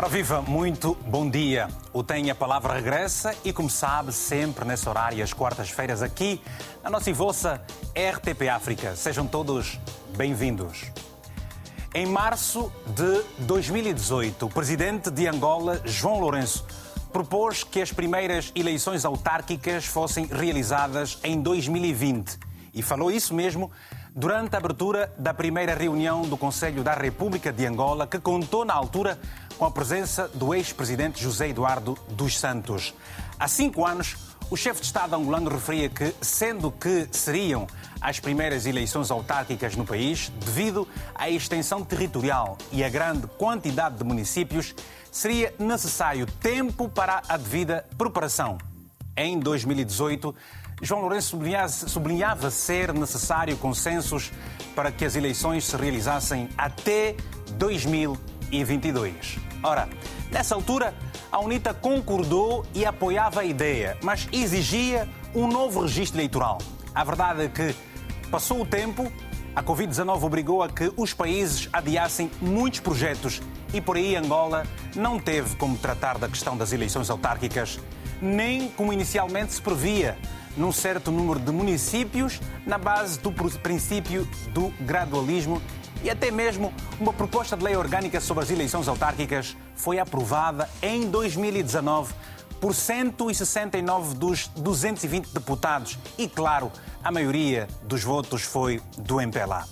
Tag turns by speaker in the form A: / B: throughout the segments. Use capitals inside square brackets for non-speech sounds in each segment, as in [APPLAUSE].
A: Ora viva, muito bom dia. O Tem a Palavra regressa e, como sabe, sempre nesse horário, às quartas-feiras, aqui na nossa e vossa RTP África. Sejam todos bem-vindos. Em março de 2018, o presidente de Angola, João Lourenço, propôs que as primeiras eleições autárquicas fossem realizadas em 2020. E falou isso mesmo durante a abertura da primeira reunião do Conselho da República de Angola, que contou na altura com a presença do ex-presidente José Eduardo dos Santos. Há cinco anos, o chefe de Estado angolano referia que, sendo que seriam as primeiras eleições autárquicas no país, devido à extensão territorial e à grande quantidade de municípios, seria necessário tempo para a devida preparação. Em 2018, João Lourenço sublinhava ser necessário consensos para que as eleições se realizassem até 2022. Ora, nessa altura, a UNITA concordou e apoiava a ideia, mas exigia um novo registro eleitoral. A verdade é que passou o tempo, a Covid-19 obrigou a que os países adiassem muitos projetos e por aí Angola não teve como tratar da questão das eleições autárquicas, nem como inicialmente se previa, num certo número de municípios, na base do princípio do gradualismo e até mesmo uma proposta de lei orgânica sobre as eleições autárquicas foi aprovada em 2019 por 169 dos 220 deputados e, claro, a maioria dos votos foi do MPLA.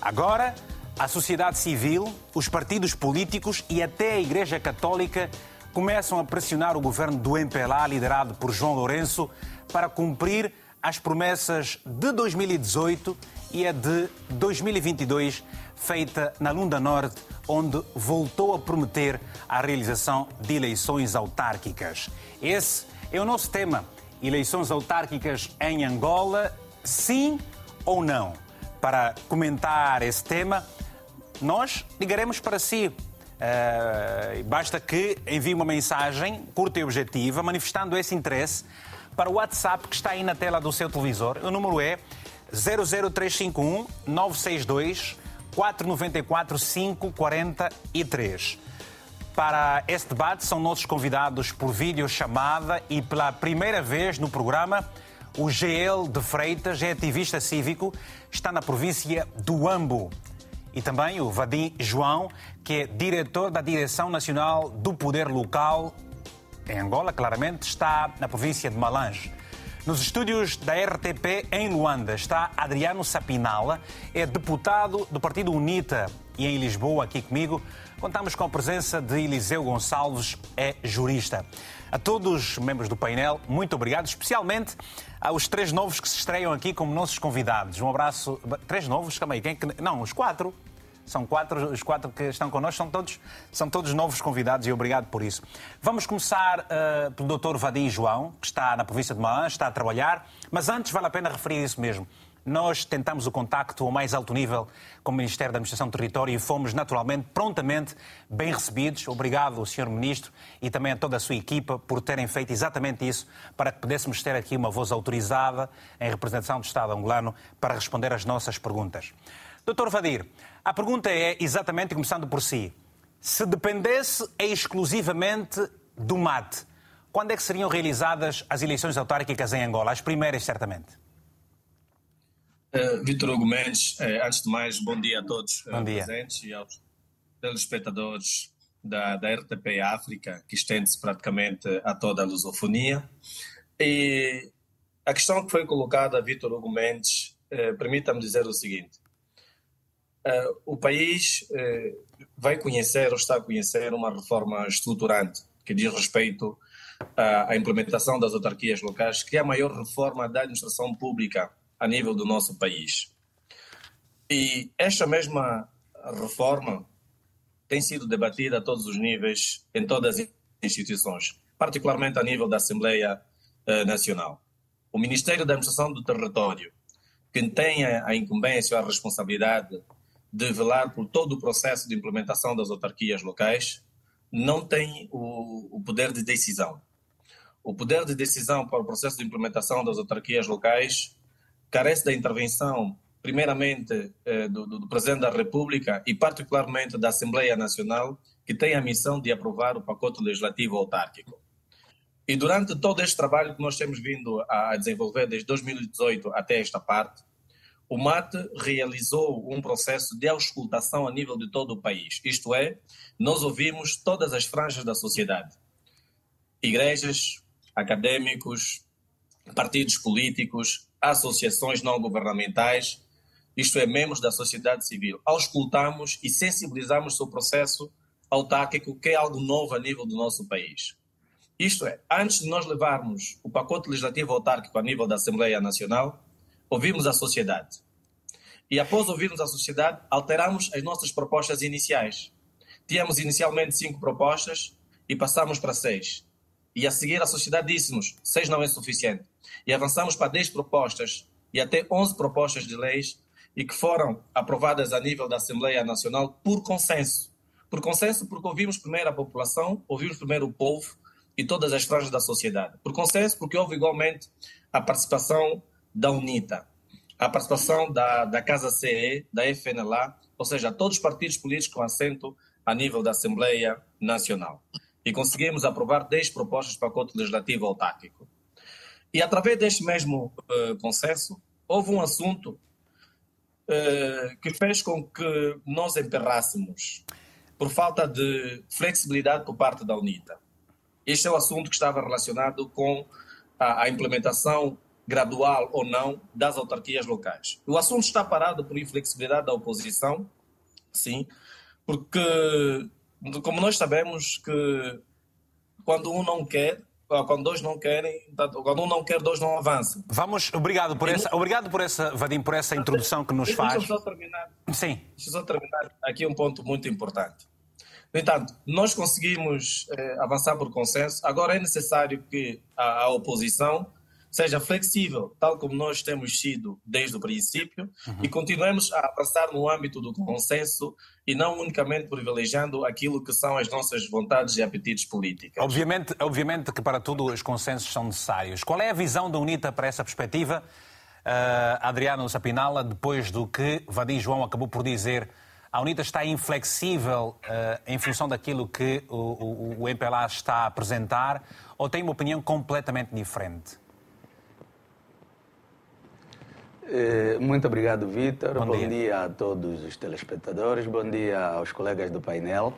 A: Agora, a sociedade civil, os partidos políticos e até a Igreja Católica começam a pressionar o governo do MPLA, liderado por João Lourenço, para cumprir as promessas de 2018 e a de 2022, feita na Lunda Norte, onde voltou a prometer a realização de eleições autárquicas. Esse é o nosso tema. Eleições autárquicas em Angola, sim ou não? Para comentar esse tema, nós ligaremos para si. Uh, basta que envie uma mensagem curta e objetiva, manifestando esse interesse para o WhatsApp que está aí na tela do seu televisor. O número é 00351 962 494 543. Para este debate são nossos convidados por videochamada e pela primeira vez no programa o GL de Freitas, é ativista cívico, está na província do Ambo. E também o Vadim João, que é diretor da Direção Nacional do Poder Local em Angola, claramente, está na província de Malange. Nos estúdios da RTP em Luanda está Adriano Sapinala, é deputado do Partido UNITA e em Lisboa, aqui comigo, contamos com a presença de Eliseu Gonçalves, é jurista. A todos os membros do painel, muito obrigado, especialmente aos três novos que se estreiam aqui como nossos convidados. Um abraço. Três novos? Calma aí, quem... É não, os quatro. São quatro, os quatro que estão connosco são todos, são todos novos convidados e obrigado por isso. Vamos começar uh, pelo Dr. Vadim João, que está na província de Maã, está a trabalhar, mas antes vale a pena referir isso mesmo. Nós tentamos o contacto ao mais alto nível com o Ministério da Administração do Território e fomos, naturalmente, prontamente bem recebidos. Obrigado, Sr. Ministro, e também a toda a sua equipa por terem feito exatamente isso para que pudéssemos ter aqui uma voz autorizada em representação do Estado angolano para responder às nossas perguntas. Doutor Vadir, a pergunta é exatamente, começando por si, se dependesse exclusivamente do MAT, quando é que seriam realizadas as eleições autárquicas em Angola? As primeiras, certamente.
B: Uh, Vitor Hugo Mendes, uh, antes de mais, bom dia a todos
A: uh, bom dia.
B: presentes e aos telespectadores da, da RTP África, que estende-se praticamente a toda a lusofonia. E a questão que foi colocada a Vitor Hugo Mendes, permita-me dizer o seguinte: uh, o país uh, vai conhecer ou está a conhecer uma reforma estruturante que diz respeito à, à implementação das autarquias locais, que é a maior reforma da administração pública a nível do nosso país. E esta mesma reforma tem sido debatida a todos os níveis, em todas as instituições, particularmente a nível da Assembleia Nacional. O Ministério da Administração do Território, que tem a, a incumbência, a responsabilidade de velar por todo o processo de implementação das autarquias locais, não tem o, o poder de decisão. O poder de decisão para o processo de implementação das autarquias locais carece da intervenção, primeiramente, eh, do, do, Presidente da República e, particularmente, da Assembleia Nacional, que tem a missão de aprovar o pacote legislativo autárquico. E durante todo este trabalho que nós temos vindo a desenvolver desde 2018 até esta parte, o MAT realizou um processo de auscultação a nível de todo o país. Isto é, nós ouvimos todas as franjas da sociedade. Igrejas, académicos, partidos políticos, associações não governamentais, isto é, membros da sociedade civil. Auscultamos e sensibilizamos o processo autárquico, que é algo novo a nível do nosso país. Isto é, antes de nós levarmos o pacote legislativo autárquico a nível da Assembleia Nacional, ouvimos a sociedade. E após ouvirmos a sociedade, alteramos as nossas propostas iniciais. Tínhamos inicialmente cinco propostas e passamos para seis. E a seguir a sociedade disse-nos, seis não é suficiente. E avançamos para dez propostas e até onze propostas de leis e que foram aprovadas a nível da Assembleia Nacional por consenso. Por consenso porque ouvimos primeiro a população, ouvimos primeiro o povo e todas as franjas da sociedade. Por consenso porque houve igualmente a participação da UNITA, a participação da, da Casa CE, da FNLA, ou seja, todos os partidos políticos com assento a nível da Assembleia Nacional. E conseguimos aprovar 10 propostas de pacote legislativo autárquico. E através deste mesmo uh, consenso, houve um assunto uh, que fez com que nós emperrássemos por falta de flexibilidade por parte da UNITA. Este é o assunto que estava relacionado com a, a implementação gradual ou não das autarquias locais. O assunto está parado por inflexibilidade da oposição, sim, porque, como nós sabemos que quando um não quer, quando dois não querem, quando um não quer, dois não avançam.
A: Vamos, obrigado por essa, obrigado por essa, Vadim, por essa introdução que nos faz.
B: Deixa eu só terminar.
A: Sim.
B: Deixa eu só terminar aqui um ponto muito importante. No entanto, nós conseguimos eh, avançar por consenso. Agora é necessário que a, a oposição seja flexível, tal como nós temos sido desde o princípio, uhum. e continuemos a avançar no âmbito do consenso e não unicamente privilegiando aquilo que são as nossas vontades e apetites políticos.
A: Obviamente, obviamente que para tudo os consensos são necessários. Qual é a visão da UNITA para essa perspectiva, uh, Adriano Sapinala, depois do que Vadim João acabou por dizer? A UNITA está inflexível uh, em função daquilo que o, o, o MPLA está a apresentar ou tem uma opinião completamente diferente?
C: Eh, muito obrigado, Vitor. Bom, bom dia. dia. a todos os telespectadores, bom dia aos colegas do painel.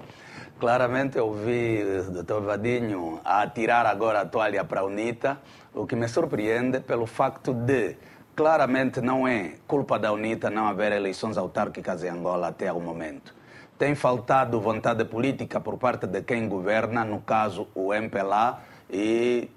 C: Claramente eu vi o Dr. Vadinho a atirar agora a toalha para a UNITA, o que me surpreende pelo facto de claramente não é culpa da UNITA não haver eleições autárquicas em Angola até o momento. Tem faltado vontade política por parte de quem governa, no caso o MPLA, e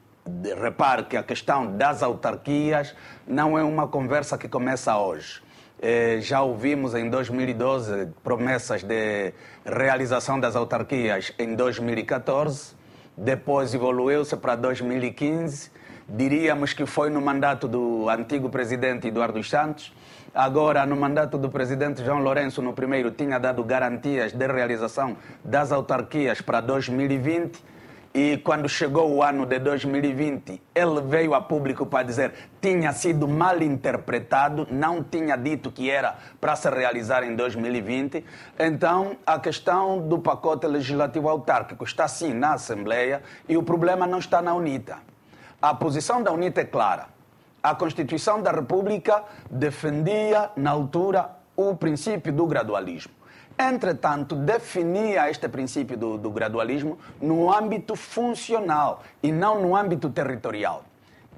C: repare que a questão das autarquias não é uma conversa que começa hoje. Eh, já ouvimos em 2012 promessas de realização das autarquias em 2014, depois evoluiu-se para 2015. Diríamos que foi no mandato do antigo presidente Eduardo Santos. Agora, no mandato do presidente João Lourenço, no primeiro, tinha dado garantias de realização das autarquias para 2020 e quando chegou o ano de 2020, ele veio a público para dizer tinha sido mal interpretado, não tinha dito que era para se realizar em 2020. Então, a questão do pacote legislativo autárquico está sim na Assembleia e o problema não está na UNITA. A posição da UNITA é clara. A Constituição da República defendia, na altura, o princípio do gradualismo. Entretanto, definia este princípio do, do gradualismo no âmbito funcional e não no âmbito territorial.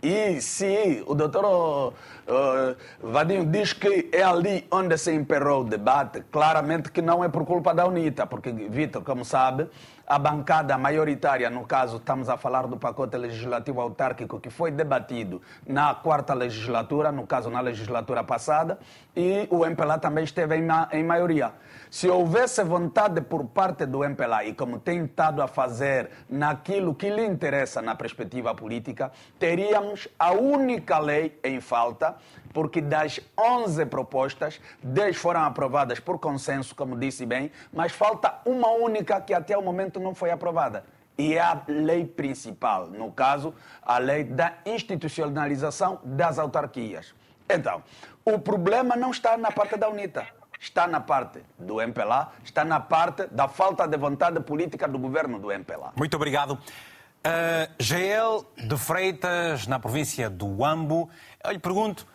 C: E se o doutor uh, Vadinho diz que é ali onde se emperrou o debate, claramente que não é por culpa da UNITA, porque, Vitor, como sabe, a bancada maioritária, no caso, estamos a falar do pacote legislativo autárquico que foi debatido na quarta legislatura, no caso, na legislatura passada, e o MPLA também esteve em, em maioria. Se houvesse vontade por parte do MPLA, e como tem estado a fazer naquilo que lhe interessa na perspectiva política, teríamos a única lei em falta, porque das 11 propostas, 10 foram aprovadas por consenso, como disse bem, mas falta uma única que até o momento não foi aprovada. E é a lei principal, no caso, a lei da institucionalização das autarquias. Então, o problema não está na parte da UNITA está na parte do MPLA, está na parte da falta de vontade política do governo do MPLA.
A: Muito obrigado. Uh, GL de Freitas, na província do Ambo. Eu lhe pergunto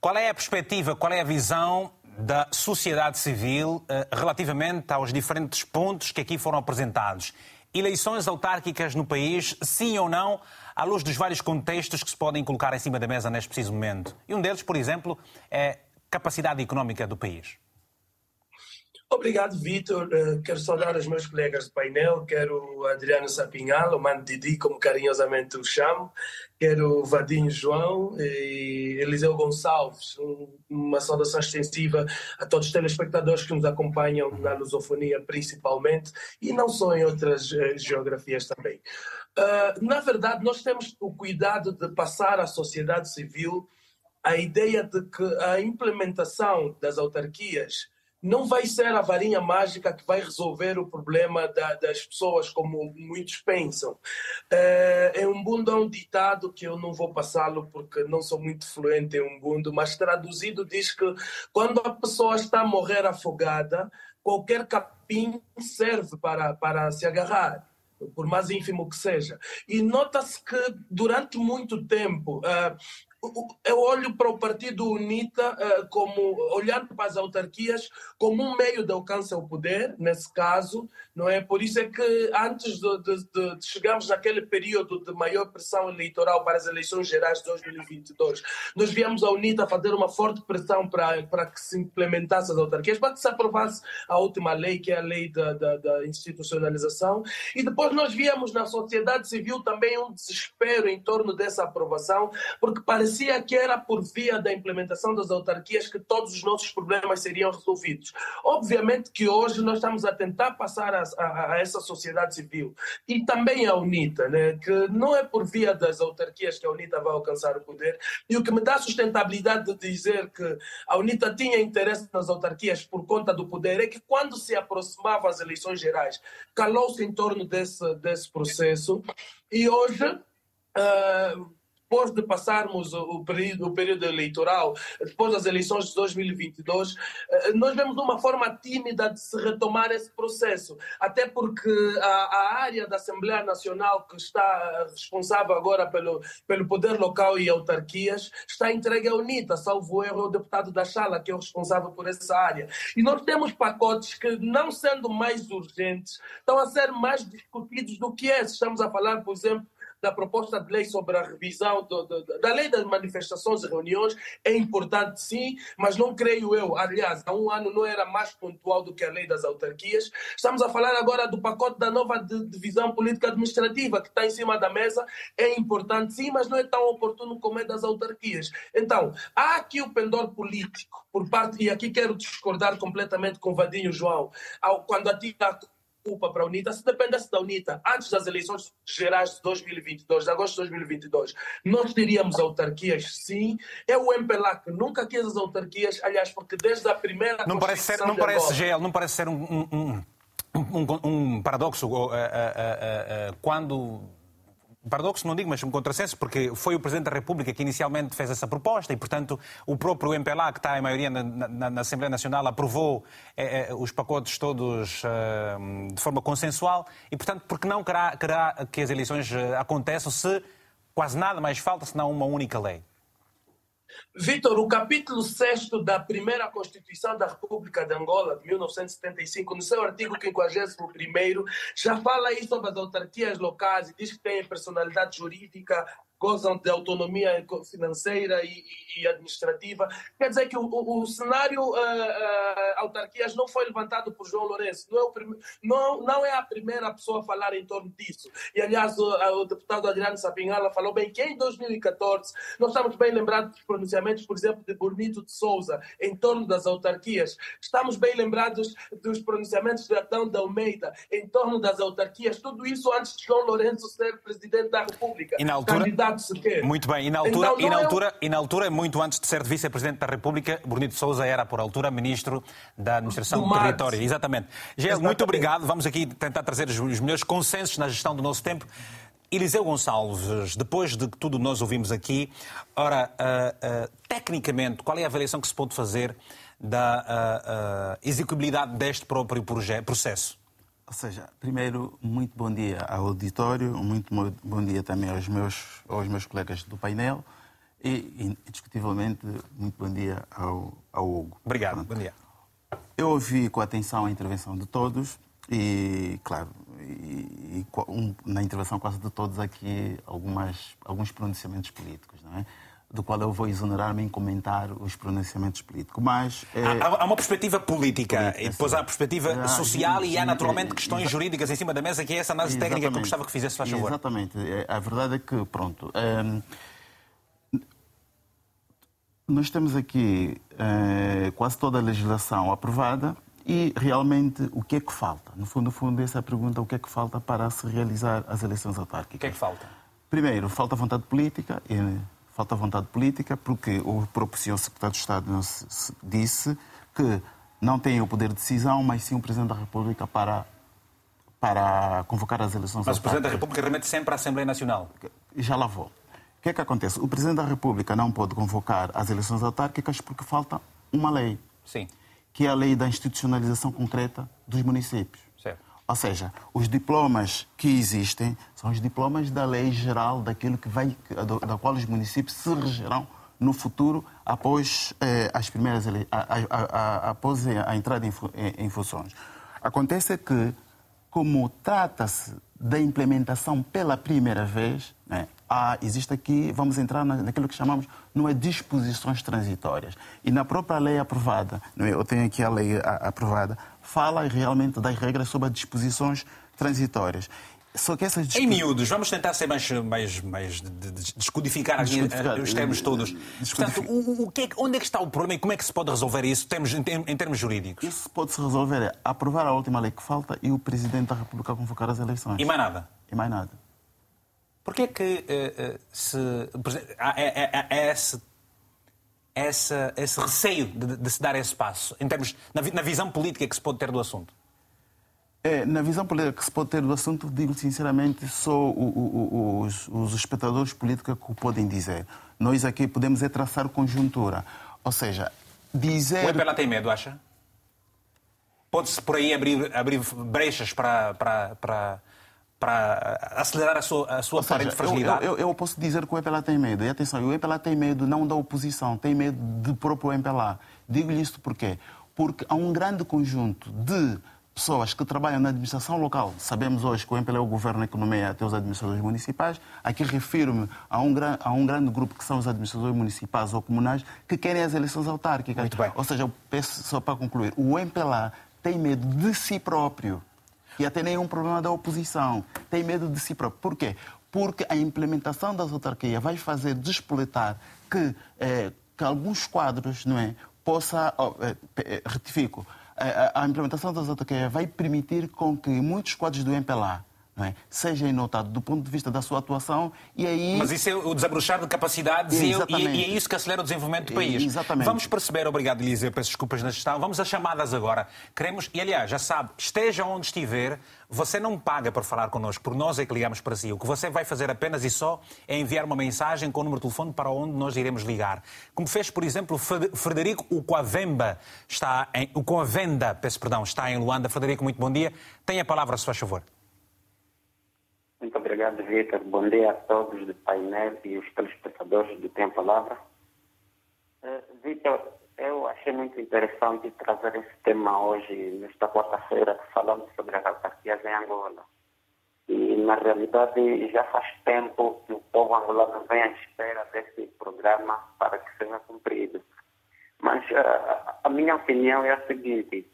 A: qual é a perspectiva, qual é a visão da sociedade civil uh, relativamente aos diferentes pontos que aqui foram apresentados. Eleições autárquicas no país, sim ou não, à luz dos vários contextos que se podem colocar em cima da mesa neste preciso momento. E um deles, por exemplo, é capacidade económica do país.
D: Obrigado, Vitor. Uh, quero saudar os meus colegas de painel, quero Adriano Sapinhal, o Mano Didi, como carinhosamente o chamo, quero Vadinho João e Eliseu Gonçalves. Um, uma saudação extensiva a todos os telespectadores que nos acompanham na lusofonia, principalmente, e não só em outras uh, geografias também. Uh, na verdade, nós temos o cuidado de passar à sociedade civil a ideia de que a implementação das autarquias não vai ser a varinha mágica que vai resolver o problema da, das pessoas, como muitos pensam. É, é um bundo é um ditado que eu não vou passá-lo porque não sou muito fluente em um bundo, mas traduzido diz que quando a pessoa está a morrer afogada, qualquer capim serve para, para se agarrar por mais ínfimo que seja. E nota-se que durante muito tempo uh, eu olho para o partido UNITA uh, como olhando para as autarquias como um meio de alcance ao poder nesse caso não é? Por isso é que antes de, de, de chegarmos naquele período de maior pressão eleitoral para as eleições gerais de 2022 nós viemos a UNITA fazer uma forte pressão para para que se implementasse as autarquias para que se aprovasse a última lei que é a lei da, da, da institucionalização. E depois nós viemos na sociedade civil também um desespero em torno dessa aprovação porque parece parecia que era por via da implementação das autarquias que todos os nossos problemas seriam resolvidos. Obviamente que hoje nós estamos a tentar passar a, a, a essa sociedade civil e também a UNITA, né, que não é por via das autarquias que a UNITA vai alcançar o poder. E o que me dá sustentabilidade de dizer que a UNITA tinha interesse nas autarquias por conta do poder é que quando se aproximavam as eleições gerais, calou-se em torno desse, desse processo e hoje. Uh, depois de passarmos o período, o período eleitoral, depois das eleições de 2022, eh, nós vemos uma forma tímida de se retomar esse processo. Até porque a, a área da Assembleia Nacional, que está responsável agora pelo, pelo poder local e autarquias, está entregue à UNITA, salvo erro, o deputado da Chala, que é o responsável por essa área. E nós temos pacotes que, não sendo mais urgentes, estão a ser mais discutidos do que esse. Estamos a falar, por exemplo, da proposta de lei sobre a revisão do, do, da lei das manifestações e reuniões é importante sim, mas não creio eu, aliás, há um ano não era mais pontual do que a lei das autarquias. Estamos a falar agora do pacote da nova divisão política administrativa que está em cima da mesa, é importante sim, mas não é tão oportuno como é das autarquias. Então, há aqui o pendor político por parte, e aqui quero discordar completamente com Vadinho João, quando atira culpa para a UNITA, se dependesse da UNITA antes das eleições gerais de 2022, de agosto de 2022, nós teríamos autarquias, sim. É o MPLA que nunca quis as autarquias, aliás, porque desde a primeira.
A: Não parece ser, não parece, GL, não parece ser um, um, um, um paradoxo uh, uh, uh, quando paradoxo não digo, mas um contrassenso, porque foi o Presidente da República que inicialmente fez essa proposta e, portanto, o próprio MPLA, que está em maioria na, na, na Assembleia Nacional, aprovou eh, eh, os pacotes todos eh, de forma consensual e, portanto, porque não querá, querá que as eleições eh, aconteçam se quase nada mais falta senão uma única lei?
D: Vitor, o capítulo 6 da primeira Constituição da República de Angola, de 1975, no seu artigo 51, já fala aí sobre as autarquias locais e diz que têm personalidade jurídica, gozam de autonomia financeira e, e, administrativa. Quer dizer que o, o, o cenário uh, uh, autarquias não foi levantado por João Lourenço. Não é, não, não é, a primeira pessoa a falar em torno disso. E, aliás, o, o deputado Adriano Sapinhala falou bem que em 2014 nós estamos bem lembrados dos pronunciamentos, por exemplo, de Bonito de Souza em torno das autarquias. Estamos bem lembrados dos pronunciamentos de Adão de Almeida em torno das autarquias. Tudo isso antes de João Lourenço ser presidente da República.
A: E na altura... Candidato sequer. Muito bem, e na altura, então, e na é altura, é... e na altura muito antes de ser vice-presidente da República, Bonito Souza era, por altura, ministro da Administração do, do Território. Exatamente. Gel, muito obrigado. Vamos aqui tentar trazer os melhores consensos na gestão do nosso tempo. Eliseu Gonçalves, depois de tudo nós ouvimos aqui, ora, uh, uh, tecnicamente, qual é a avaliação que se pode fazer da uh, execuibilidade deste próprio processo?
E: Ou seja, primeiro, muito bom dia ao auditório, muito bom dia também aos meus, aos meus colegas do painel e, indiscutivelmente, muito bom dia ao, ao Hugo.
A: Obrigado, Pronto. bom dia.
E: Eu ouvi com atenção a intervenção de todos e, claro, e, e um, na intervenção quase de todos aqui algumas, alguns pronunciamentos políticos, não é? do qual eu vou exonerar-me em comentar os pronunciamentos políticos. Mas,
A: é... há, há, uma perspectiva política, política e depois sim. há a perspectiva ah, social sim, e há naturalmente questões jurídicas em cima da mesa, que é essa análise exatamente. técnica que eu gostava que fizesse, faz favor.
E: Exatamente. É, a verdade é que, pronto, é, nós temos aqui é, quase toda a legislação aprovada e realmente o que é que falta? No fundo, no fundo, essa é a pergunta, o que é que falta para se realizar as eleições autárquicas? O
A: que é que falta?
E: Primeiro, falta vontade política e falta vontade política, porque o próprio senhor secretário de Estado disse que não tem o poder de decisão, mas sim o Presidente da República para, para convocar as eleições.
A: Mas o Presidente da República remete sempre à Assembleia Nacional.
E: Já lá vou. O que é que acontece? O Presidente da República não pode convocar as eleições autárquicas porque falta uma lei.
A: Sim.
E: Que é a lei da institucionalização concreta dos municípios. Ou seja, os diplomas que existem são os diplomas da lei geral daquilo que vai, da qual os municípios se regerão no futuro após eh, as primeiras a, a, a, após a entrada em, em funções. Acontece que, como trata-se da implementação pela primeira vez, né, há, existe aqui, vamos entrar naquilo que chamamos não é disposições transitórias. E na própria lei aprovada, é? eu tenho aqui a lei aprovada, fala realmente das regras sobre as disposições transitórias.
A: Só que essas Em miúdos, vamos tentar ser mais, mais, mais descodificar, descodificar os termos todos. Portanto, o, o que é, onde é que está o problema e como é que se pode resolver isso termos, em, em, termos jurídicos?
E: Isso pode-se resolver é aprovar a última lei que falta e o Presidente da República convocar as eleições.
A: E mais nada?
E: E mais nada.
A: Porquê é que se, há, é, é, esse esse receio de, de, se dar esse passo, em termos, na, na, visão política que se pode ter do assunto?
E: É, na visão política que se pode ter do assunto, digo sinceramente, só os, os espectadores políticos que o podem dizer. Nós aqui podemos é traçar conjuntura. Ou seja, dizer.
A: O EPLA tem medo, acha? Pode-se por aí abrir, abrir brechas para, para, para para acelerar a sua, a sua aparente fragilidade?
E: Eu, eu, eu, posso dizer que o MPLA tem medo. E atenção, o MPLA tem medo não da oposição, tem medo do próprio MPLA. Digo-lhe isto porquê? Porque há um grande conjunto de pessoas que trabalham na administração local. Sabemos hoje que o MPLA é o governo que nomeia até os administradores municipais. Aqui refiro-me a, um, a um grande grupo que são os administradores municipais ou comunais que querem as eleições autárquicas.
A: Muito bem.
E: Ou seja, eu peço só para concluir, o MPLA tem medo de si próprio e até nenhum problema da oposição. Tem medo de si próprio. Por quê? Porque a implementação das autarquias vai fazer despoletar que, eh, que alguns quadros, não é, possa, oh, retifico, a, a implementação das autarquias vai permitir com que muitos quadros do MPLA é? seja notado do ponto de vista da sua atuação e aí...
A: Mas isso é o desabrochar de capacidades e, e, é isso que acelera o desenvolvimento do país.
E: Exatamente.
A: Vamos perceber, obrigado Elisa, peço desculpas na gestão, vamos às chamadas agora. Queremos, e aliás, já sabe, esteja onde estiver, você não paga para falar connosco, por nós é que ligamos para si. O que você vai fazer apenas e só é enviar uma mensagem com o número de telefone para onde nós iremos ligar. Como fez, por exemplo, Frederico Ucoavemba, está em, o Coavenda, peço perdão, está em Luanda. Frederico, muito bom dia. Tenha a palavra, se faz favor.
F: Muito obrigado, Vitor. Bom dia a todos do painel e os telespectadores do Tempo Palavra. Uh, Vitor, eu achei muito interessante trazer esse tema hoje, nesta quarta-feira, falando sobre as autarquias em Angola. E, na realidade, já faz tempo que o povo angolano vem à espera desse programa para que seja cumprido. Mas uh, a minha opinião é a seguinte: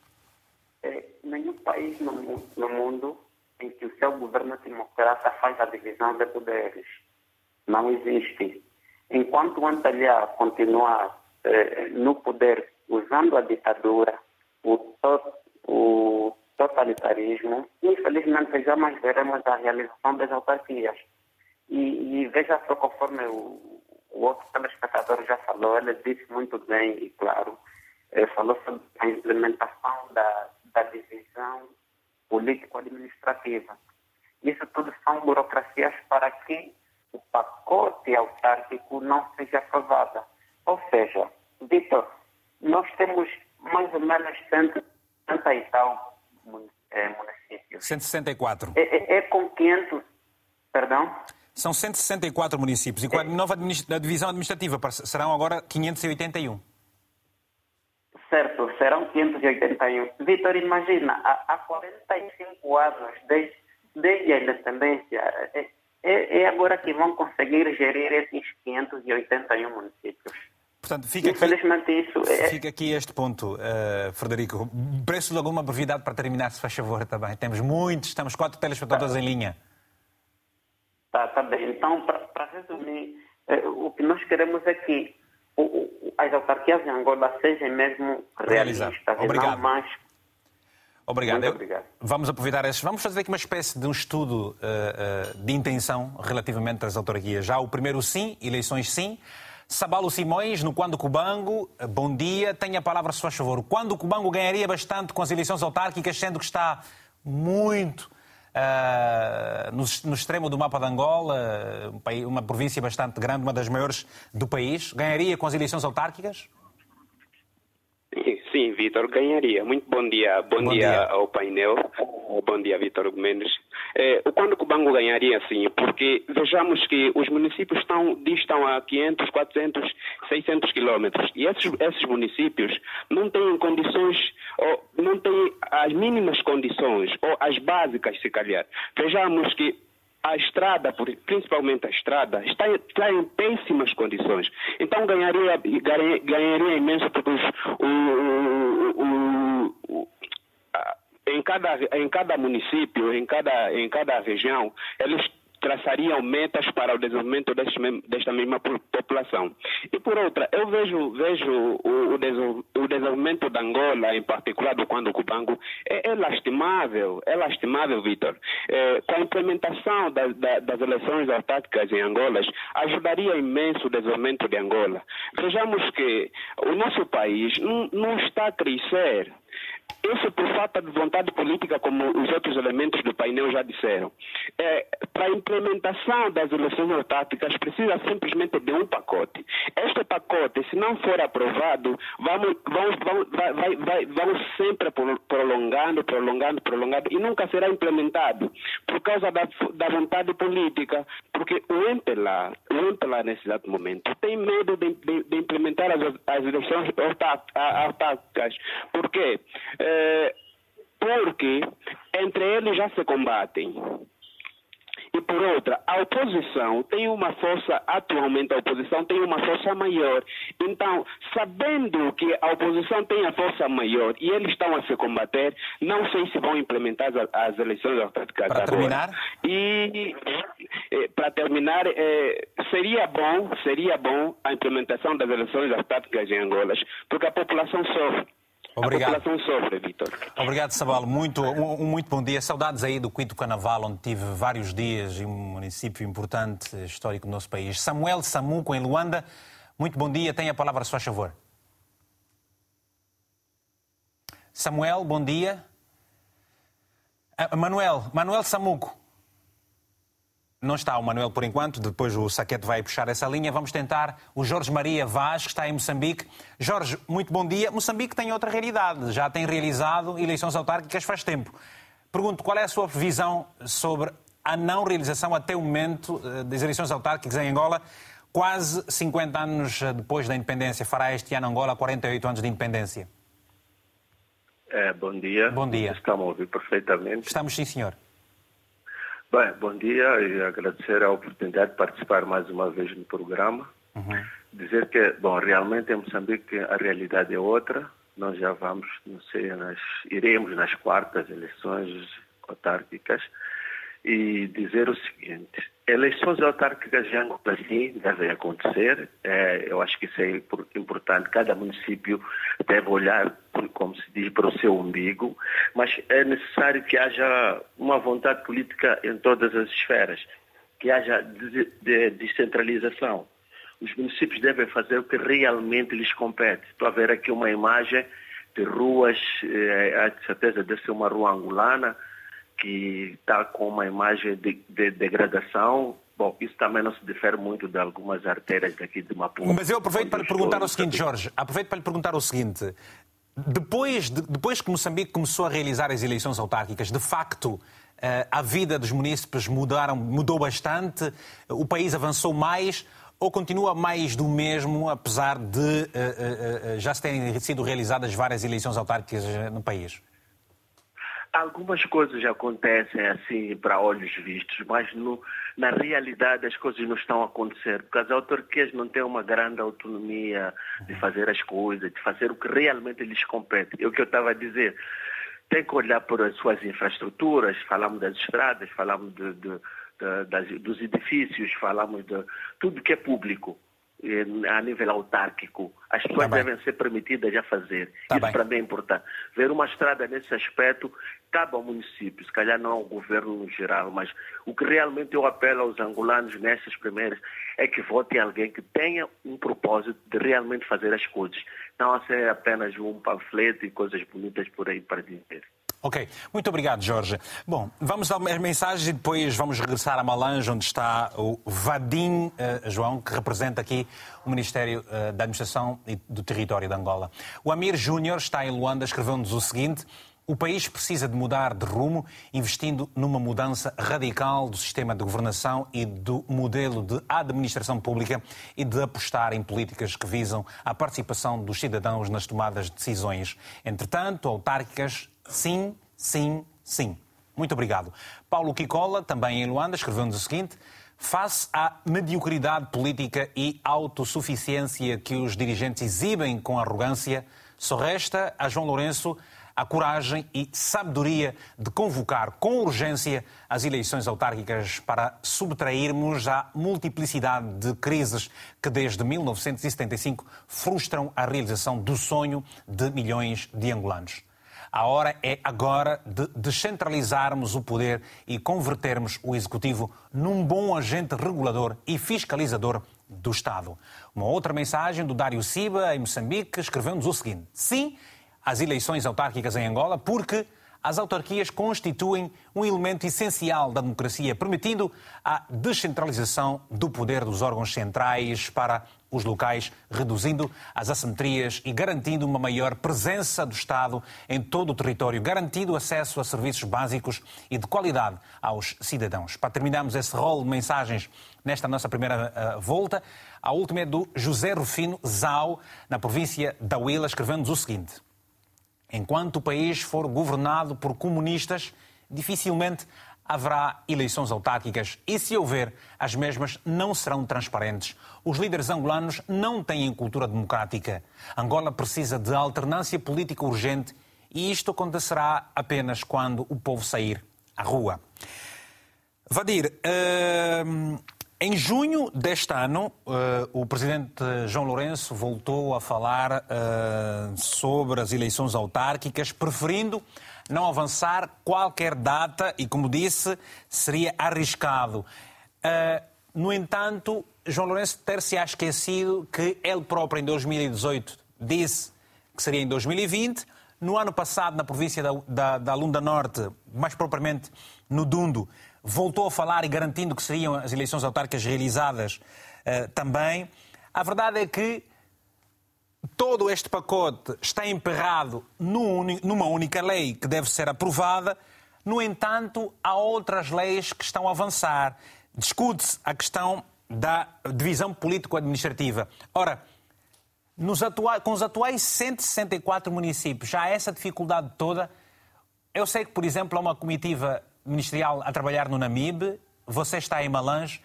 F: é, nenhum país no, no mundo em que o seu governo democrata faz a divisão de poderes. Não existe. Enquanto o Antalya continuar eh, no poder usando a ditadura, o, to o totalitarismo, infelizmente jamais veremos a realização das autarquias. E, e veja só conforme o, o outro telespectador já falou, ele disse muito bem e claro, eh, falou sobre a implementação da, da divisão político-administrativa. Isso tudo são burocracias para que o pacote autárquico não seja aprovado. Ou seja, Vitor, nós temos mais ou menos 160 e tal é, municípios.
A: 164.
F: É, é, é com 500, perdão?
A: São 164 municípios e com a nova a divisão administrativa serão agora 581.
F: Certo, serão 581. Vitor, imagina, há, há 45 anos, desde, desde a independência, é, é, é agora que vão conseguir gerir esses 581 municípios.
A: Portanto, fica
F: Infelizmente
A: aqui,
F: isso é...
A: Fica aqui este ponto, uh, Frederico. Preço de alguma brevidade para terminar, se faz favor, também. Temos muitos, estamos quatro telespectadores tá. em linha.
F: Tá, tá bem. Então, para resumir, eh, o que nós queremos é que as autarquias de Angola sejam mesmo realistas.
A: Obrigado.
F: mais...
A: Obrigado.
F: Obrigado.
A: Vamos aproveitar esses. Vamos fazer aqui uma espécie de um estudo uh, uh, de intenção relativamente às autarquias. Já o primeiro sim, eleições sim. Sabalo Simões, no Quando Cubango, bom dia. Tenha a palavra, se faz favor. Quando Cubango ganharia bastante com as eleições autárquicas, sendo que está muito uh, no, no, extremo do mapa de Angola, um país, uma província bastante grande, uma das maiores do país. Ganharia com as eleições autárquicas?
G: Sim, Vitor, ganharia. Muito bom dia. Bom, bom dia, dia, ao painel. Bom dia, Vitor Mendes. É, quando o Cubango ganharia, sim, porque vejamos que os municípios estão, distam a 500, 400, 600 quilômetros e esses, esses municípios não têm condições, ou não têm as mínimas condições, ou as básicas, se calhar. Vejamos que a estrada, principalmente a estrada, está, está em péssimas condições. Então ganharia, ganharia imenso porque os, o, o, o, em, cada, em cada município, em cada, em cada região, eles traçariam metas para o desenvolvimento deste, desta mesma população. E por outra, eu vejo, vejo o, o, desenvolvimento da Angola, em particular do Quando Cubango, é, é lastimável, é lastimável, Vitor. É, com a implementação da, da, das eleições autárquicas em Angola, ajudaria imenso o desenvolvimento de Angola. Vejamos que o nosso país não, não está a crescer isso por falta de vontade política, como os outros elementos do painel já disseram. É, para a implementação das eleições autárquicas, precisa simplesmente de um pacote. Este pacote, se não for aprovado, vamos, vamos, vamos, vai, vai, vamos sempre prolongando, prolongando, prolongando, e nunca será implementado, por causa da, da vontade política. Porque o MPLA, o MPLA nesse exato momento, tem medo de, de, de implementar as, as eleições autárquicas. Por quê? É, porque entre eles já se combatem. E por outra, a oposição tem uma força, atualmente a oposição tem uma força maior. Então, sabendo que a oposição tem a força maior e eles estão a se combater, não sei se vão implementar as, as eleições autárquicas
A: Para
G: agora.
A: terminar?
G: E, e para terminar, é, seria bom, seria bom a implementação das eleições autárquicas em Angola, porque a população sofre.
A: Obrigado.
G: A população sofre, Vitor.
A: Obrigado, Sabalo. Muito, um, um, muito bom dia. Saudades aí do Quinto Carnaval, onde tive vários dias em um município importante, histórico do nosso país. Samuel Samuco, em Luanda. Muito bom dia. Tenha a palavra, a sua favor. Samuel, bom dia. Uh, Manuel, Manuel Samuco. Não está o Manuel por enquanto, depois o Saquete vai puxar essa linha. Vamos tentar o Jorge Maria Vaz, que está em Moçambique. Jorge, muito bom dia. Moçambique tem outra realidade, já tem realizado eleições autárquicas faz tempo. Pergunto qual é a sua visão sobre a não realização até o momento eh, das eleições autárquicas em Angola, quase 50 anos depois da independência. Fará este ano Angola 48 anos de independência.
H: É, bom dia.
A: Bom dia.
H: Estamos a ouvir perfeitamente.
A: Estamos, sim, senhor.
H: Bem, bom dia e agradecer a oportunidade de participar mais uma vez no programa. Uhum. Dizer que, bom, realmente em Moçambique a realidade é outra. Nós já vamos, não sei, nas, iremos nas quartas eleições autárquicas e dizer o seguinte: eleições autárquicas já sim devem acontecer. É, eu acho que isso é importante. Cada município deve olhar, como se diz, para o seu umbigo, mas é necessário que haja uma vontade política em todas as esferas, que haja descentralização. Os municípios devem fazer o que realmente lhes compete. Estou a ver aqui uma imagem de ruas, é, há de certeza deve ser uma rua angolana, que está com uma imagem de, de degradação. Bom, isso também não se difere muito de algumas artérias daqui de Maputo.
A: Mas eu aproveito para lhe perguntar o seguinte, Jorge, aproveito para lhe perguntar o seguinte. depois, de, depois que Moçambique começou a realizar as eleições autárquicas, de facto, eh, a vida dos munícipes mudaram, mudou bastante, o país avançou mais ou continua mais do mesmo, apesar de uh, uh, já se terem sido realizadas várias eleições autárquicas no país?
I: Algumas coisas acontecem assim para olhos vistos, mas no, na realidade as coisas não estão a acontecer, porque as autarquias não têm uma grande autonomia de fazer as coisas, de fazer o que realmente lhes compete. É o que eu estava a dizer. Tem que olhar por as suas infraestruturas, falamos das estradas, falamos de, de das, dos edifícios, falamos de tudo que é público a nível autárquico. As pessoas tá devem ser permitidas a fazer. Tá Isso para mim é importante. Ver uma estrada nesse aspecto cabe ao município, se calhar não ao governo no geral, mas o que realmente eu apelo aos angolanos nessas primeiras é que votem alguém que tenha um propósito de realmente fazer as coisas, não a ser apenas um panfleto e coisas bonitas por aí para dizer.
A: Ok, muito obrigado, Jorge. Bom, vamos dar as mensagens e depois vamos regressar a Malange, onde está o Vadim uh, João, que representa aqui o Ministério uh, da Administração e do Território de Angola. O Amir Júnior está em Luanda, escreveu-nos o seguinte. O país precisa de mudar de rumo, investindo numa mudança radical do sistema de governação e do modelo de administração pública e de apostar em políticas que visam a participação dos cidadãos nas tomadas de decisões. Entretanto, autárquicas Sim, sim, sim. Muito obrigado. Paulo Kikola, também em Luanda, escreveu-nos o seguinte. Face à mediocridade política e autossuficiência que os dirigentes exibem com arrogância, só resta a João Lourenço a coragem e sabedoria de convocar com urgência as eleições autárquicas para subtrairmos a multiplicidade de crises que desde 1975 frustram a realização do sonho de milhões de angolanos. A hora é agora de descentralizarmos o poder e convertermos o Executivo num bom agente regulador e fiscalizador do Estado. Uma outra mensagem do Dário Siba, em Moçambique, escreveu-nos o seguinte: sim, às eleições autárquicas em Angola, porque as autarquias constituem um elemento essencial da democracia, permitindo a descentralização do poder dos órgãos centrais para os locais, reduzindo as assimetrias e garantindo uma maior presença do Estado em todo o território, garantindo acesso a serviços básicos e de qualidade aos cidadãos. Para terminarmos esse rol de mensagens nesta nossa primeira uh, volta, a última é do José Rufino Zau, na província da Huila, escrevendo-nos o seguinte. Enquanto o país for governado por comunistas, dificilmente haverá eleições autárquicas e, se houver, as mesmas não serão transparentes. Os líderes angolanos não têm cultura democrática. Angola precisa de alternância política urgente e isto acontecerá apenas quando o povo sair à rua. Vadir, uh, em junho deste ano, uh, o presidente João Lourenço voltou a falar uh, sobre as eleições autárquicas, preferindo não avançar qualquer data e, como disse, seria arriscado. Uh, no entanto, João Lourenço ter-se á esquecido que ele próprio, em 2018, disse que seria em 2020. No ano passado, na província da, da, da Lunda Norte, mais propriamente no Dundo, voltou a falar e garantindo que seriam as eleições autárquicas realizadas uh, também. A verdade é que todo este pacote está emperrado numa única lei que deve ser aprovada. No entanto, há outras leis que estão a avançar. Discute-se a questão da divisão político-administrativa. Ora, atua... com os atuais 164 municípios, já há essa dificuldade toda. Eu sei que, por exemplo, há uma comitiva ministerial a trabalhar no Namibe, você está em Malange.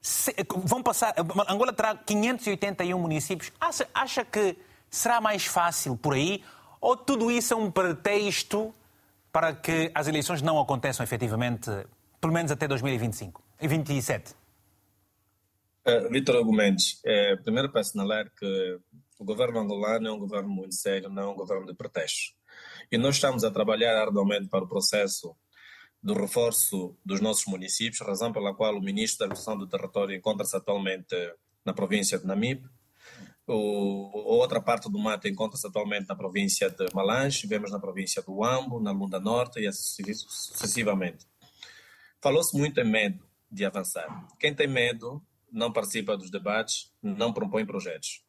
A: Se, vão passar, Angola terá 581 municípios. Acha, acha que será mais fácil por aí? Ou tudo isso é um pretexto para que as eleições não aconteçam efetivamente, pelo menos até 2025 e 27?
B: Uh, Vitor Argumentos, é, primeiro para assinalar que o governo angolano é um governo muito sério, não é um governo de pretexto. E nós estamos a trabalhar arduamente para o processo do reforço dos nossos municípios, razão pela qual o ministro da Administração do Território encontra-se atualmente na província de Namibe. O, outra parte do mato encontra-se atualmente na província de Malange, vemos na província do Ambo, na Lunda Norte e assim sucessivamente. Falou-se muito em medo de avançar. Quem tem medo não participa dos debates, não propõe projetos.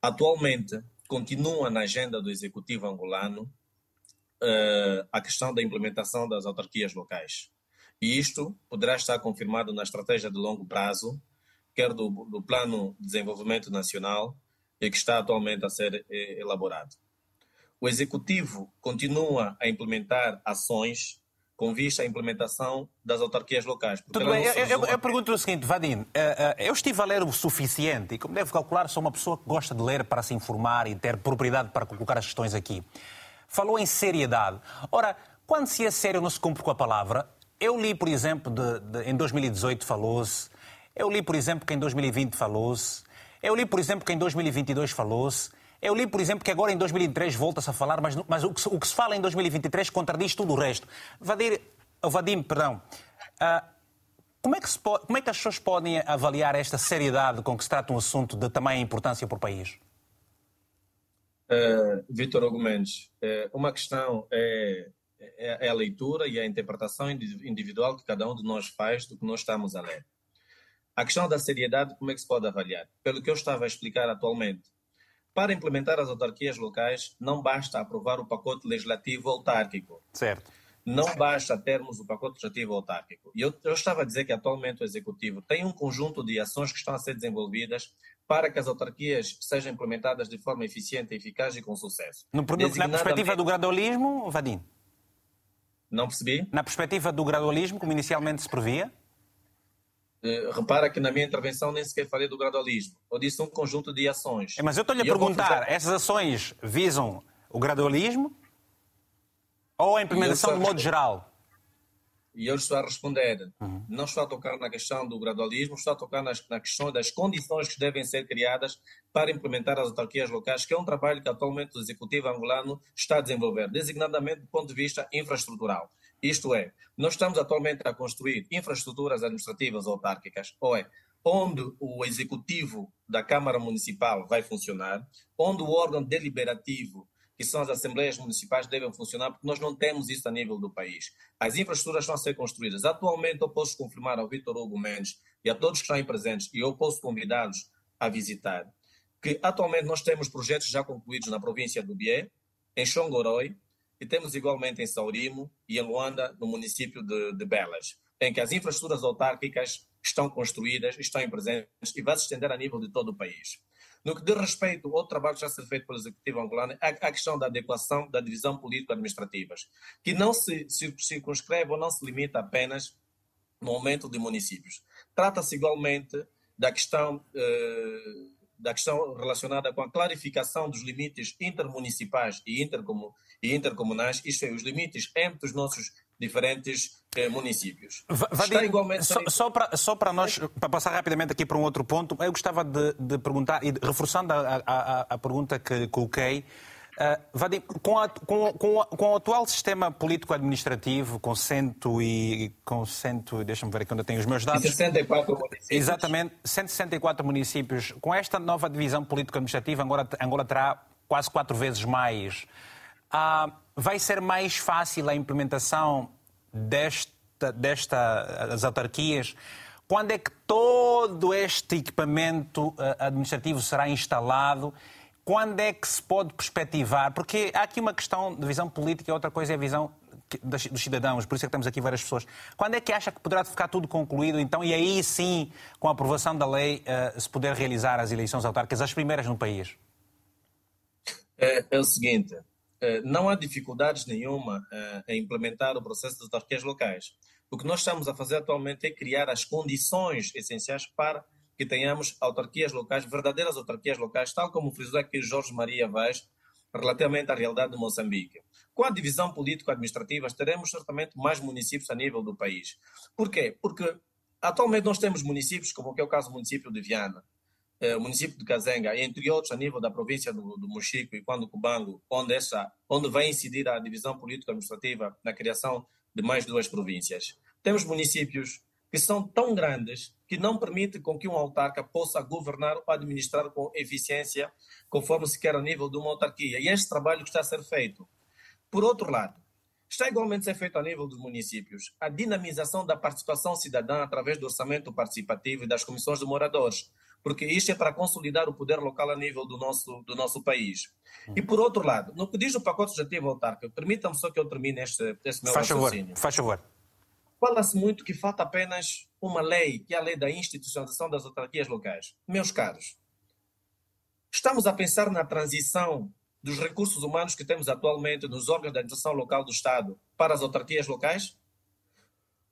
B: Atualmente, continua na agenda do executivo angolano uh, a questão da implementação das autarquias locais. E isto poderá estar confirmado na estratégia de longo prazo, quer do, do Plano de Desenvolvimento Nacional, e que está atualmente a ser eh, elaborado. O Executivo continua a implementar ações com vista à implementação das autarquias locais.
A: Tudo bem, eu, eu, eu, pergunto o seguinte, Vadim, uh, uh, eu estive a ler o suficiente e, como deve calcular, sou uma pessoa que gosta de ler para se informar e ter propriedade para colocar as questões aqui. Falou em seriedade. Ora, quando se é sério não se cumpre com a palavra. Eu li, por exemplo, de, de, em 2018 falou-se, eu li, por exemplo, que em 2020 falou-se, eu li, por exemplo, que em 2022 falou-se, eu li, por exemplo, que agora em 2003 volta-se a falar, mas, mas o, que, o, que, se fala em 2023 contradiz tudo o resto. Vadir, Vadim, perdão. Uh, como, é que pode, como é que as pessoas podem avaliar esta seriedade com que se trata um assunto de tamanha importância para o país?
B: Uh, Vitor Hugo Mendes, uh, uma questão é, é, é, a leitura e a interpretação individual que cada um de nós faz do que nós estamos a ler. A questão da seriedade, como é que se pode avaliar? Pelo que eu estava a explicar atualmente, para implementar as autarquias locais, não basta aprovar o pacote legislativo autárquico.
A: Certo.
B: Não basta termos o pacote legislativo autárquico. E eu, eu estava a dizer que atualmente o Executivo tem um conjunto de ações que estão a ser desenvolvidas para que as autarquias sejam implementadas de forma eficiente, eficaz e com sucesso.
A: No, na perspectiva do gradualismo, Vadim?
B: Não percebi?
A: Na perspectiva do gradualismo, como inicialmente se previa?
B: Eh, repara que na minha intervenção nem sequer falei do gradualismo. Eu disse um conjunto de ações.
A: É, mas eu estou-lhe a perguntar, fazer... essas ações visam o gradualismo ou a implementação de modo geral?
B: E eu estou a responder. Uhum. Não estou a tocar na questão do gradualismo, estou a tocar nas, na questão das condições que devem ser criadas para implementar as autarquias locais, que é um trabalho que atualmente o Executivo angolano está a desenvolver, designadamente do ponto de vista infraestrutural. Isto é, nós estamos atualmente a construir infraestruturas administrativas autárquicas, ou é, onde o executivo da Câmara Municipal vai funcionar, onde o órgão deliberativo, que são as assembleias municipais, devem funcionar, porque nós não temos isso a nível do país. As infraestruturas estão a ser construídas. Atualmente, eu posso confirmar ao Vitor Hugo Mendes e a todos que estão aí presentes, e eu posso convidá-los a visitar, que atualmente nós temos projetos já concluídos na província do Bié, em Xongoroi, e temos igualmente em Saurimo e em Luanda, no município de, de Belas, em que as infraestruturas autárquicas estão construídas, estão em presentes e vai se estender a nível de todo o país. No que diz respeito ao trabalho já se feito pelo Executivo angolano, a, a questão da adequação da divisão político-administrativas, que não se, circunscreve ou não se limita apenas no aumento de municípios. Trata-se igualmente da questão eh, da questão relacionada com a clarificação dos limites intermunicipais e, intercomun, e intercomunais, isto é, os limites entre os nossos diferentes municípios.
A: Vadir, igualmente... só, só, para, só para nós, para passar rapidamente aqui para um outro ponto, eu gostava de, de perguntar, e reforçando a, a, a pergunta que coloquei, Uh, Vadim, com, a, com, com, com, o atual sistema político-administrativo, com cento e. com cento. deixa-me ver aqui onde eu tenho os meus dados.
B: 164 municípios.
A: Exatamente, 164 municípios. Com esta nova divisão político-administrativa, Angola, Angola terá quase quatro vezes mais. Uh, vai ser mais fácil a implementação desta, desta, autarquias? Quando é que todo este equipamento uh, administrativo será instalado? Quando é que se pode perspectivar? Porque há aqui uma questão de visão política outra coisa é a visão dos cidadãos, por isso é que temos aqui várias pessoas. Quando é que acha que poderá ficar tudo concluído, então, e aí sim, com a aprovação da lei, uh, se poder realizar as eleições autárquicas, as primeiras no país?
B: É, é o seguinte, eh, não há dificuldades nenhuma uh, em implementar o processo das autarquias locais. O que nós estamos a fazer atualmente é criar as condições essenciais para que tenhamos autarquias locais, verdadeiras autarquias locais, tal como frisou aqui Jorge Maria Vaz, relativamente à realidade de Moçambique. Com a divisão político-administrativa, teremos certamente mais municípios a nível do país. Por quê? Porque atualmente nós temos municípios, como é o caso do município de Viana, eh, o município de Cazenga, entre outros a nível da província do, do Mochico e quando Cubango, onde, essa, onde vai incidir a divisão político-administrativa na criação de mais duas províncias. Temos municípios que são tão grandes que não permite com que um autarca possa governar ou administrar com eficiência, conforme se quer a nível de uma autarquia. E este trabalho está a ser feito. Por outro lado, está igualmente a ser feito a nível dos municípios a dinamização da participação cidadã através do orçamento participativo e das comissões de moradores. Porque isto é para consolidar o poder local a nível do nosso, do nosso país. E por outro lado, no que diz o pacote sugestivo autárquico, permitam-me só que eu termine este, este meu
A: faz
B: raciocínio.
A: Favor, faz favor.
B: Fala-se muito que falta apenas uma lei, que é a lei da institucionalização das autarquias locais. Meus caros, estamos a pensar na transição dos recursos humanos que temos atualmente nos órgãos da administração local do Estado para as autarquias locais?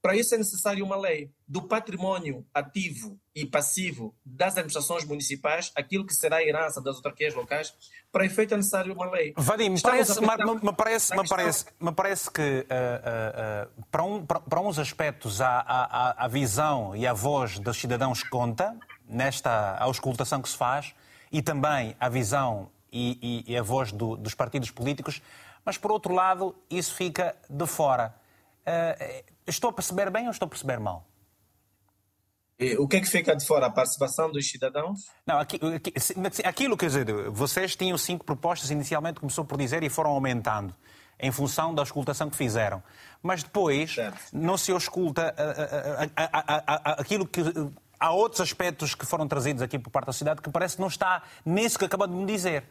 B: Para isso é necessário uma lei do património ativo e passivo das administrações municipais, aquilo que será a herança das autarquias locais. Para efeito é necessário uma lei.
A: Vadim, me parece, me, me, parece, me, parece, me parece que uh, uh, para, um, para, para, uns aspectos a, a, a, visão e a voz dos cidadãos conta nesta auscultação que se faz e também a visão e, e, e a voz do, dos partidos políticos, mas por outro lado isso fica de fora. Uh, estou a perceber bem ou estou a perceber mal?
B: O que é que fica de fora? A participação dos cidadãos?
A: Não, aquilo, quer dizer, vocês tinham cinco propostas inicialmente, começou por dizer, e foram aumentando em função da escutação que fizeram. Mas depois certo. não se escuta aquilo que. Há outros aspectos que foram trazidos aqui por parte da cidade que parece que não está nisso que acabou de me dizer.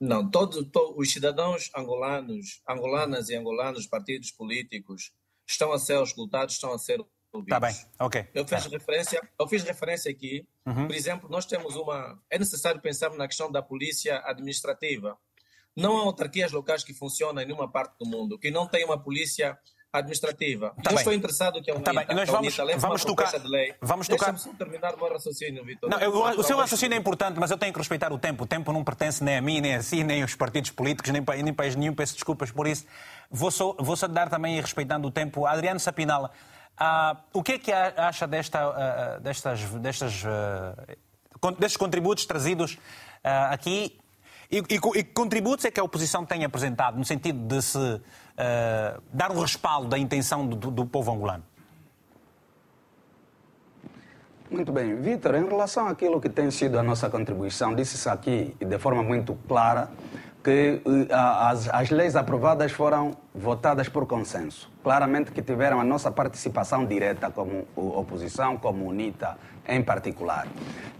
B: Não, todos todo, os cidadãos angolanos, angolanas e angolanos, partidos políticos, estão a ser escutados, estão a ser ouvidos.
A: Está bem, ok.
B: Eu fiz, tá. referência, eu fiz referência aqui, uhum. por exemplo, nós temos uma... É necessário pensar na questão da polícia administrativa. Não há autarquias locais que funcionam em nenhuma parte do mundo, que não tem uma polícia administrativa. Tá eu bem. estou interessado que a UNITA,
A: tá bem. Nós vamos, vamos tocar,
B: de lei.
A: Vamos tocar...
B: Terminar o meu raciocínio, Vitor.
A: Não, eu, o seu raciocínio é importante, mas eu tenho que respeitar o tempo. O tempo não pertence nem a mim, nem a si, nem aos partidos políticos, nem, nem país nenhum. Peço desculpas por isso. Vou só, vou só dar também, respeitando o tempo, a Adriano Sapinala. Uh, o que é que acha desta, uh, destas, destas, uh, destes contributos trazidos aqui e, e, e, que contributos é que a oposição tem apresentado no sentido de se uh, dar um respaldo da intenção do, do povo angolano?
C: Muito bem. Vitor, em relação àquilo que tem sido a nossa contribuição, disse-se aqui de forma muito clara que uh, as, as leis aprovadas foram votadas por consenso. Claramente que tiveram a nossa participação direta como oposição, como UNITA em particular.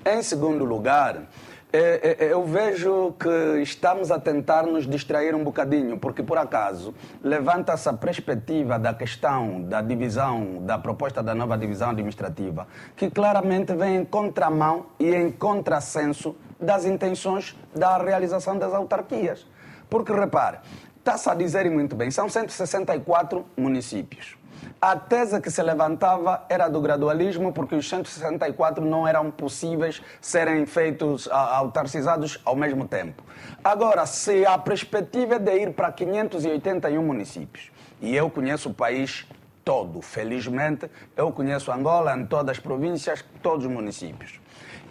C: Em segundo lugar, eu vejo que estamos a tentar nos distrair um bocadinho, porque por acaso levanta-se a perspectiva da questão da divisão, da proposta da nova divisão administrativa, que claramente vem em contramão e em contrassenso das intenções da realização das autarquias. Porque repare, está-se a dizer muito bem, são 164 municípios. A tese que se levantava era do gradualismo, porque os 164 não eram possíveis serem feitos, autarcizados ao mesmo tempo. Agora, se a perspectiva é de ir para 581 municípios, e eu conheço o país todo, felizmente, eu conheço Angola em todas as províncias, todos os municípios.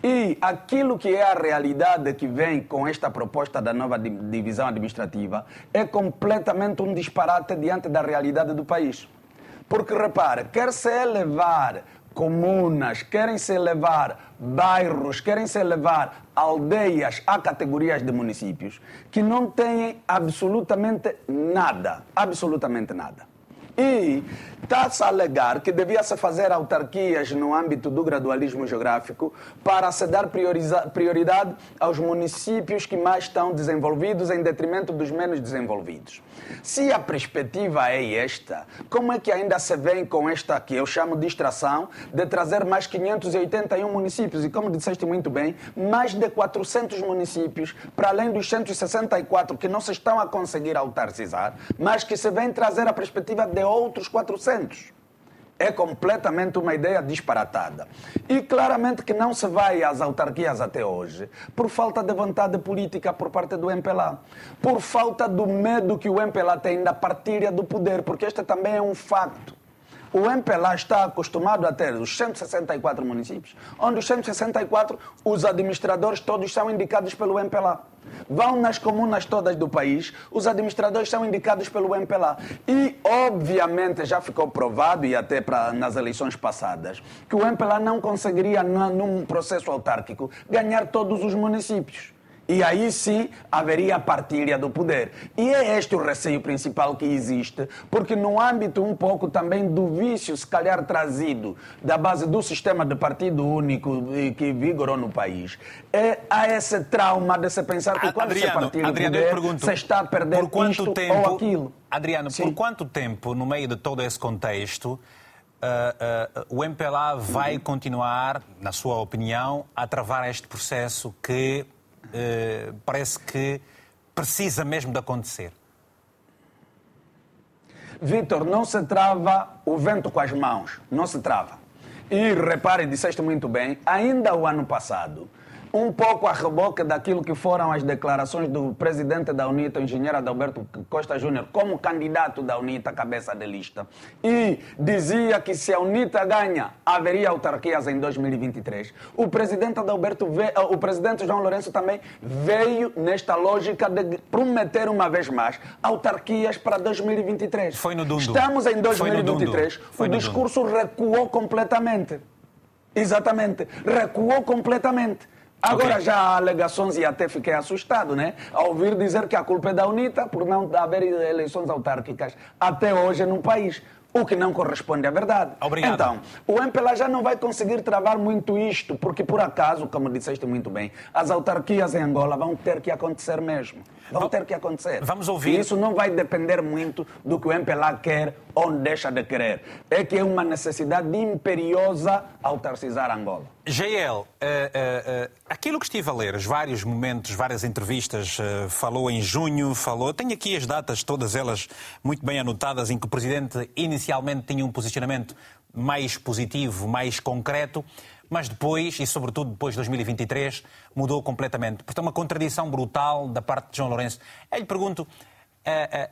C: E aquilo que é a realidade que vem com esta proposta da nova divisão administrativa é completamente um disparate diante da realidade do país. Porque repare, quer se elevar comunas, querem se elevar bairros, querem se elevar aldeias a categorias de municípios que não têm absolutamente nada, absolutamente nada. E está-se a alegar que devia-se fazer autarquias no âmbito do gradualismo geográfico para se dar prioridade aos municípios que mais estão desenvolvidos em detrimento dos menos desenvolvidos. Se a perspectiva é esta, como é que ainda se vem com esta que eu chamo de distração de trazer mais 581 municípios e, como disseste muito bem, mais de 400 municípios, para além dos 164 que não se estão a conseguir autarcizar, mas que se vem trazer a perspectiva de outros 400. É completamente uma ideia disparatada. E claramente que não se vai às autarquias até hoje por falta de vontade política por parte do MPLA. Por falta do medo que o MPLA tem da partilha do poder, porque este também é um facto. O MPLA está acostumado a ter os 164 municípios, onde os 164, os administradores todos são indicados pelo MPLA. Vão nas comunas todas do país, os administradores são indicados pelo MPLA. E, obviamente, já ficou provado, e até pra, nas eleições passadas, que o MPLA não conseguiria, num processo autárquico, ganhar todos os municípios. E aí sim haveria partilha do poder. E é este o receio principal que existe, porque no âmbito um pouco também do vício, se calhar trazido da base do sistema de partido único que vigorou no país, é, há esse trauma de se pensar que quando
A: Adriano,
C: se partilha
A: Adriano,
C: o poder, se está a perder
A: por quanto
C: isto
A: tempo,
C: ou aquilo.
A: Adriano,
C: Sim.
A: por quanto tempo, no meio de todo esse contexto, uh, uh, o MPLA vai continuar, na sua opinião, a travar este processo que parece que precisa mesmo de acontecer?
C: Vitor, não se trava o vento com as mãos, não se trava. E repare, disseste muito bem, ainda o ano passado, um pouco a reboque daquilo que foram as declarações do presidente da UNITA, o engenheiro Adalberto Costa Júnior, como candidato da UNITA, cabeça de lista. E dizia que se a UNITA ganha, haveria autarquias em 2023. O presidente Adalberto, veio, o presidente João Lourenço também veio nesta lógica de prometer uma vez mais autarquias para 2023.
A: Foi no Dundu.
C: Estamos em 2023.
A: Foi
C: o
A: no
C: discurso recuou completamente. Exatamente. Recuou completamente. Agora
A: Ok.
C: já há alegações e até fiquei assustado, né? Ao ouvir dizer que a culpa é da UNITA por não haver eleições autárquicas até hoje no país. O que não corresponde à verdade.
A: Obrigado.
C: Então, o MPLA já não vai conseguir travar muito isto, porque por acaso, como disseste muito bem, as autarquias em Angola vão ter que acontecer mesmo. Vão ter que acontecer.
A: Vamos ouvir-
C: E isso não vai depender muito do que o MPLA quer ou deixa de querer. É que é uma necessidade imperiosa autarcizar Angola.
A: GL, eh, eh, eh, aquilo que estive a ler, os vários momentos, várias entrevistas, falou em junho, falou. Tenho aqui as datas, todas elas muito bem anotadas, em que o Presidente inicialmente tinha um posicionamento mais positivo, mais concreto, mas depois, e sobretudo depois de 2023, mudou completamente. Portanto, uma contradição brutal da parte de João Lourenço. Eu lhe pergunto. eh, eh,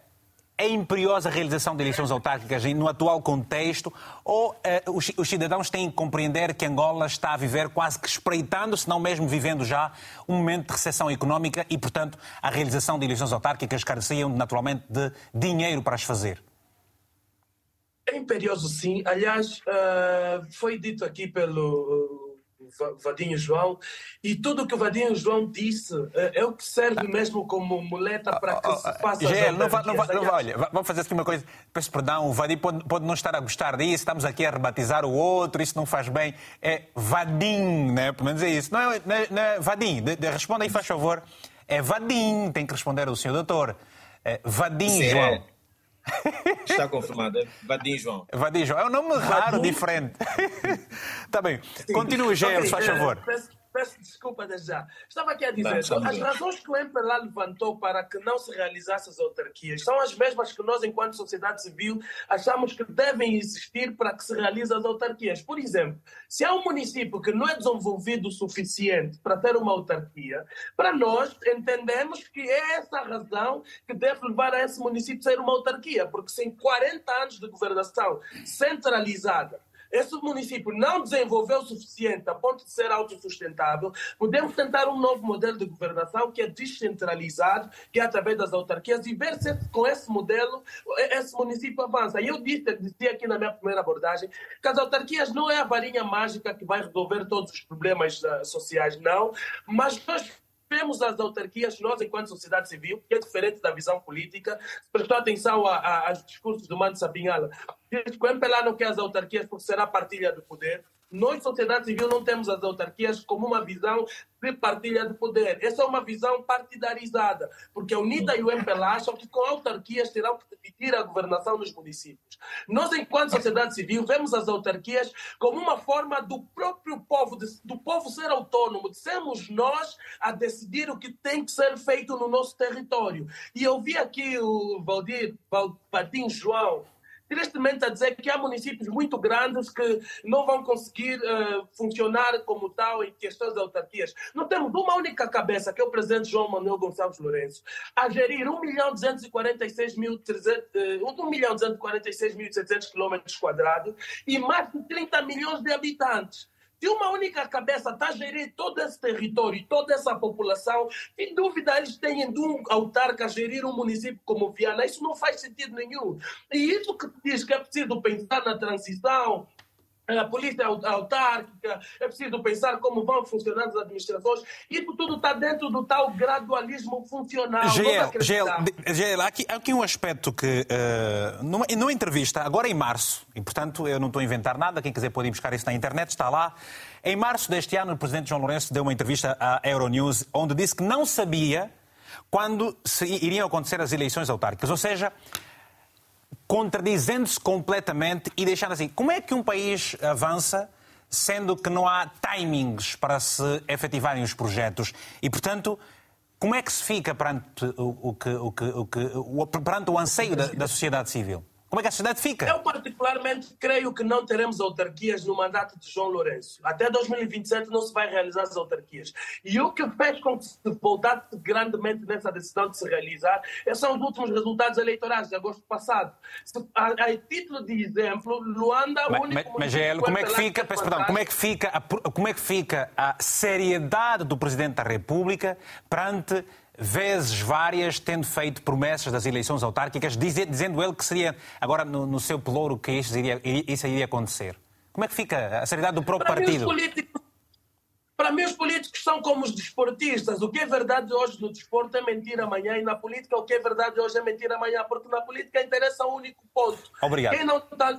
A: é imperiosa a realização de eleições autárquicas no atual contexto ou eh, os, os cidadãos têm que compreender que Angola está a viver quase que espreitando, se não mesmo vivendo já, um momento de recessão económica e, portanto, a realização de eleições autárquicas careciam naturalmente de dinheiro para as fazer?
D: É imperioso, sim. Aliás, ah, foi dito aqui pelo uh, Va- Vadinho João, e tudo o que o Vadinho João disse eh, é o que serve mesmo como muleta para que se faça.
A: GL, não vai, não vai, não vai,
D: autarquias.
A: olha, va- vamos fazer assim uma coisa. Peço perdão, o Vadim pode, pode não estar a gostar disso, estamos aqui a rebatizar o outro, isso não faz bem. É Vadim, né? Pelo menos é isso. Não é, não é- não é Vadim, de, de, responda aí, faz favor. É Vadim, tem que responder o senhor doutor. É Vadim
B: Sim,
A: João.
B: Está confirmado. É Vadim João.
A: Vadim João. É um nome raro,
D: Vadim.
A: diferente. Está [LAUGHS] bem. Continue,
D: Ok,
A: faz favor.
D: Peço, peço desculpa desde já. Estava aqui a dizer,
B: Não,
D: as razões que o MPLA levantou para que não se realizassem as autarquias são as mesmas que nós, enquanto sociedade civil, achamos que devem existir para que se realizem as autarquias. Por exemplo, se há um município que não é desenvolvido o suficiente para ter uma autarquia, para nós entendemos que é essa a razão que deve levar a esse município ser uma autarquia, porque sem 40 anos de governação centralizada, esse município não desenvolveu o suficiente a ponto de ser autossustentável, podemos tentar um novo modelo de governação que é descentralizado, que é através das autarquias, e ver se com esse modelo esse município avança. E eu disse, aqui na minha primeira abordagem que as autarquias não é a varinha mágica que vai resolver todos os problemas ah, sociais, não, mas nós temos as autarquias, nós, enquanto sociedade civil, que é diferente da visão política, prestou atenção a, a, aos discursos do Mano que o MPLA não quer as autarquias porque será partilha do poder. Nós, sociedade civil, não temos as autarquias como uma visão de partilha de poder. Essa é uma visão partidarizada, porque a UNITA e o MPLA acham que com autarquias terão que dividir a governação nos municípios. Nós, enquanto sociedade civil, vemos as autarquias como uma forma do próprio povo, do povo ser autônomo, de sermos nós a decidir o que tem que ser feito no nosso território. E eu vi aqui o Valdir, Val- Vadim João, tristemente a dizer que há municípios muito grandes que não vão conseguir eh, funcionar como tal em questões de autarquias. Não temos uma única cabeça, que é o presidente João Manuel Gonçalves Lourenço, a gerir 1 milhão 246 mil, 300, eh, 1 milhão 246 mil 700 quilômetros quadrados e mais de 30 milhões de habitantes. Se uma única cabeça está gerir todo esse território toda essa população, sem dúvida eles têm de um autarca a gerir um município como Viana. Isso não faz sentido nenhum. E isso que diz que é preciso pensar na transição a polícia autárquica, é preciso pensar como vão funcionar as administrações. Isso tudo está dentro do tal gradualismo funcional.
A: Gel, Gel aqui, aqui um aspecto que, uh, numa, numa entrevista, agora em março, e portanto eu não estou a inventar nada, quem quiser pode ir buscar isso na internet, está lá. Em março deste ano, o presidente João Lourenço deu uma entrevista à Euronews, onde disse que não sabia quando iriam acontecer as eleições autárquicas. Ou seja, contradizendo-se completamente e deixando assim. Como é que um país avança sendo que não há timings para se efetivarem os projetos? E, portanto, como é que se fica perante o, o, que, o, que, o, que, perante o anseio da, da sociedade civil? Como é que a sociedade fica?
D: Eu, particularmente, creio que não teremos autarquias no mandato de João Lourenço. Até 2027 não se vai realizar as autarquias. E o que fez com que se voltasse grandemente nessa decisão de se realizar são os últimos resultados eleitorais de agosto passado. A, a título de exemplo, Luanda,
A: mas, único mas, mas como é que fica, peço perdão, como é que fica a, como é que fica a seriedade do Presidente da República perante vezes várias, tendo feito promessas das eleições autárquicas, dizendo ele que seria, agora no, no seu pelouro, que isso iria, isso iria acontecer. Como é que fica a seriedade do próprio
D: Para
A: partido?
D: Para mim, os políticos são como os desportistas. O que é verdade hoje no desporto é mentira amanhã, e na política, o que é verdade hoje é mentira amanhã, porque na política interessa um único ponto.
A: Obrigado.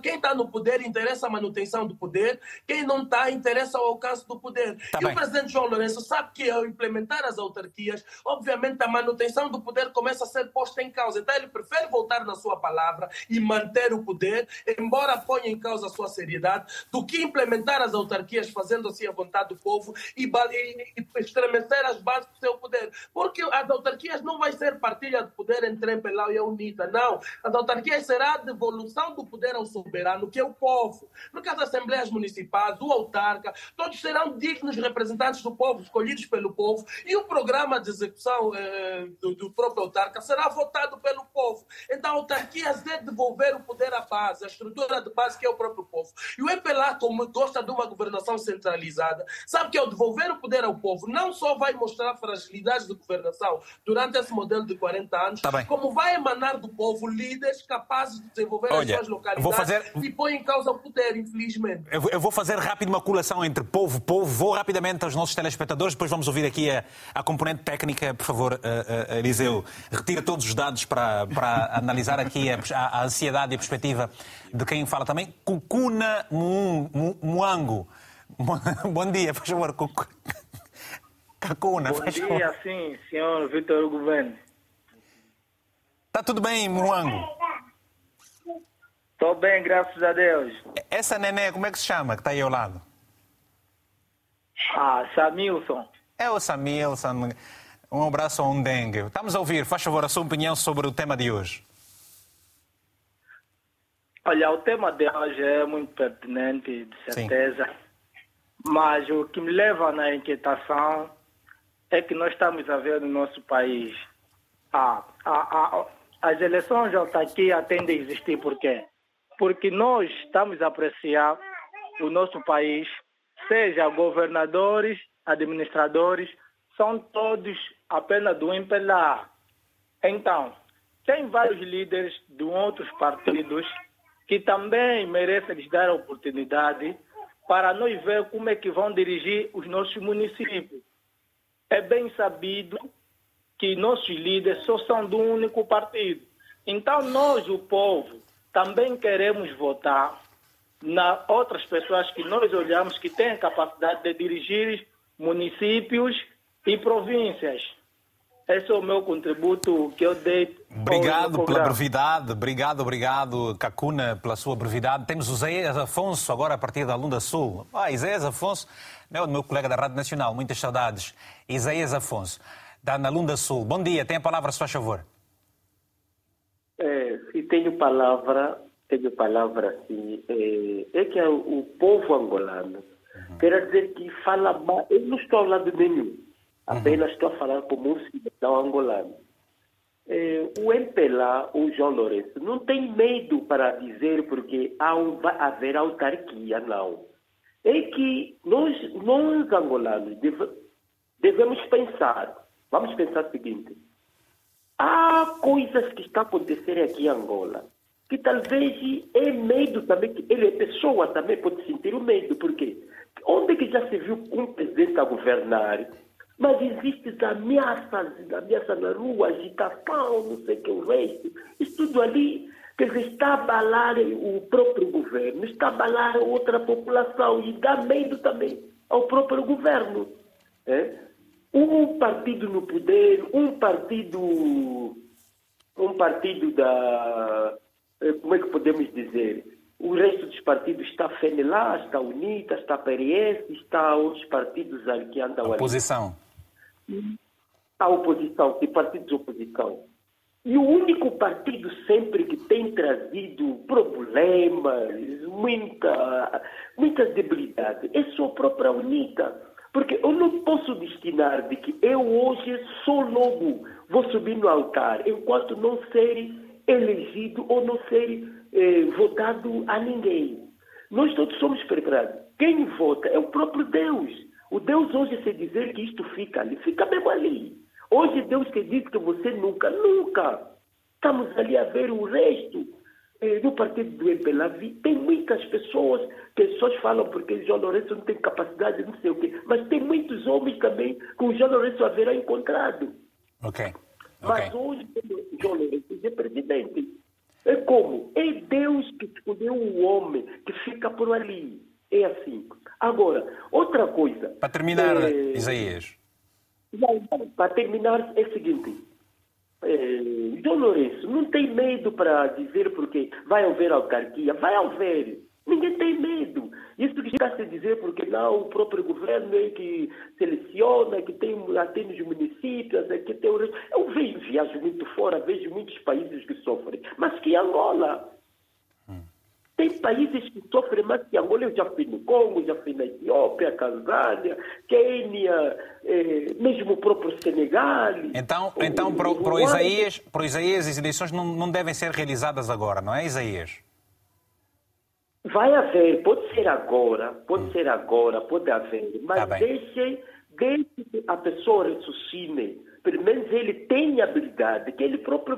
D: Quem está tá no poder interessa a manutenção do poder, quem não está interessa o alcance do poder.
A: Tá
D: e
A: bem.
D: o presidente João Lourenço sabe que ao implementar as autarquias, obviamente a manutenção do poder começa a ser posta em causa. Então ele prefere voltar na sua palavra e manter o poder, embora ponha em causa a sua seriedade, do que implementar as autarquias fazendo assim a vontade do povo e, e, e estremecer as bases do seu poder. Porque as autarquias não vai ser partilha de poder entre Empelau e a UNITA, não. As autarquias será a devolução do poder ao soberano, que é o povo. Porque as assembleias municipais, o autarca, todos serão dignos representantes do povo, escolhidos pelo povo, e o programa de execução eh, do, do, próprio autarca será votado pelo povo. Então, a autarquia é devolver o poder à base, a estrutura de base que é o próprio povo. E o MPLA, como gosta de uma governação centralizada, sabe que ao devolver o poder ao povo, não só vai mostrar fragilidades de governação durante esse modelo de 40 anos,
A: tá
D: como vai emanar do povo líderes capazes de desenvolver
A: Olha,
D: as suas localidades
A: vou fazer...
D: e põe em causa o poder, infelizmente.
A: Eu vou fazer rápido uma colação entre povo e povo. Vou rapidamente aos nossos telespectadores, depois vamos ouvir aqui a, a componente técnica. Por favor, uh, uh, Eliseu, retira todos os dados para, para analisar aqui a, a, a ansiedade e a perspectiva de quem fala também. Cucuna Muango. [LAUGHS] Bom dia, por favor. Cacuna,
J: Bom dia, sim, senhor Vitor Hugo Governo.
A: Está tudo bem, Muango?
J: Estou bem, graças a Deus.
A: Essa neném, como é que se chama, que está aí ao lado?
J: Ah, Samilson.
A: É o Samilson. Um abraço ao Undengue. Estamos a ouvir, faz favor, a sua opinião sobre o tema de hoje.
J: Olha, o tema de hoje é muito pertinente, de certeza. Sim. Mas o que me leva na inquietação é que nós estamos a ver no nosso país. Ah, a, a, as eleições de autarquia tendem a existir por quê? Porque nós estamos a apreciar o nosso país, seja governadores, administradores, são todos apenas do MPLA. Então, tem vários líderes de outros partidos que também merecem lhes dar a oportunidade para nós ver como é que vão dirigir os nossos municípios. É bem sabido que nossos líderes só são do único partido. Então nós, o povo, também queremos votar na outras pessoas que nós olhamos que têm capacidade de dirigir municípios e províncias. Esse é o meu contributo que eu dei.
A: Obrigado pela brevidade, obrigado, obrigado, Cacuna, pela sua brevidade. Temos o Zé Afonso agora a partir da Lunda Sul. Ah, Isaías Afonso, meu, meu colega da Rádio Nacional, muitas saudades. Isaías Afonso, da Lunda Sul. Bom dia, tem a palavra, se faz favor.
H: É, se tenho palavra, tenho palavra sim. É, é que o povo angolano, uhum. quer dizer que fala mal, eu não estou falando nenhum Apenas uhum. estou a falar como um cidadão angolano. É, o MPLA, o João Lourenço, não tem medo para dizer porque há um, vai haver autarquia, não. É que nós, nós angolanos, deve, devemos pensar, vamos pensar o seguinte, há coisas que estão acontecendo aqui em Angola que talvez é medo também, que ele é pessoa também, pode sentir o medo, porque onde que já se viu um presidente a governar, mas existem ameaças, ameaças na rua, agitação, não sei o que, o resto, isso tudo ali, quer dizer, está a abalar o próprio governo, está a abalar outra população e dá medo também ao próprio governo. É? Um partido no poder, um partido, um partido da eh, como é que podemos dizer? O resto dos partidos está FENELA, está UNITA, está PRS, está outros partidos ali que andam
A: ali.
H: A oposição, tem partidos de oposição. E o único partido sempre que tem trazido problemas, muita, muitas debilidades, é só a própria UNITA. Porque eu não posso destinar de que eu hoje sou logo vou subir no altar, enquanto não ser elegido ou não ser eh, votado a ninguém. Nós todos somos preparados. Quem vota é o próprio Deus. O Deus hoje, se dizer que isto fica ali, fica mesmo ali. Hoje Deus que diz que você nunca, nunca. Estamos ali a ver o resto. Eh, no partido do MPLAVI tem muitas pessoas que pessoas falam porque João Lourenço não tem capacidade, não sei o quê. Mas tem muitos homens também que o João Lourenço haverá encontrado.
A: Ok.
H: Mas hoje, João Lourenço é presidente. É como? É Deus que escolheu o homem que fica por ali. É assim. Agora, outra coisa.
A: Para terminar, é... Isaías.
H: Para terminar, é o seguinte. É, João Lourenço não tem medo para dizer porque vai haver autarquia. Vai haver. Ninguém tem medo. Isso que está a se dizer porque não, o próprio governo é que seleciona, que tem até nos municípios, é que tem o... Eu vejo, viajo muito fora, vejo muitos países que sofrem, mas que Angola. Tem países que sofrem mais que Angola. Eu já fui no Congo, já fui na Etiópia, Tanzânia, Quênia, eh, mesmo o próprio Senegal.
A: Então, o, então para, o, para, o Isaías, para o Isaías, as eleições não, não devem ser realizadas agora, não é, Isaías?
H: Vai haver, pode ser agora, pode hum. ser agora, pode haver, mas tá deixe, deixe que a pessoa raciocine. Pelo menos ele tem habilidade, que ele próprio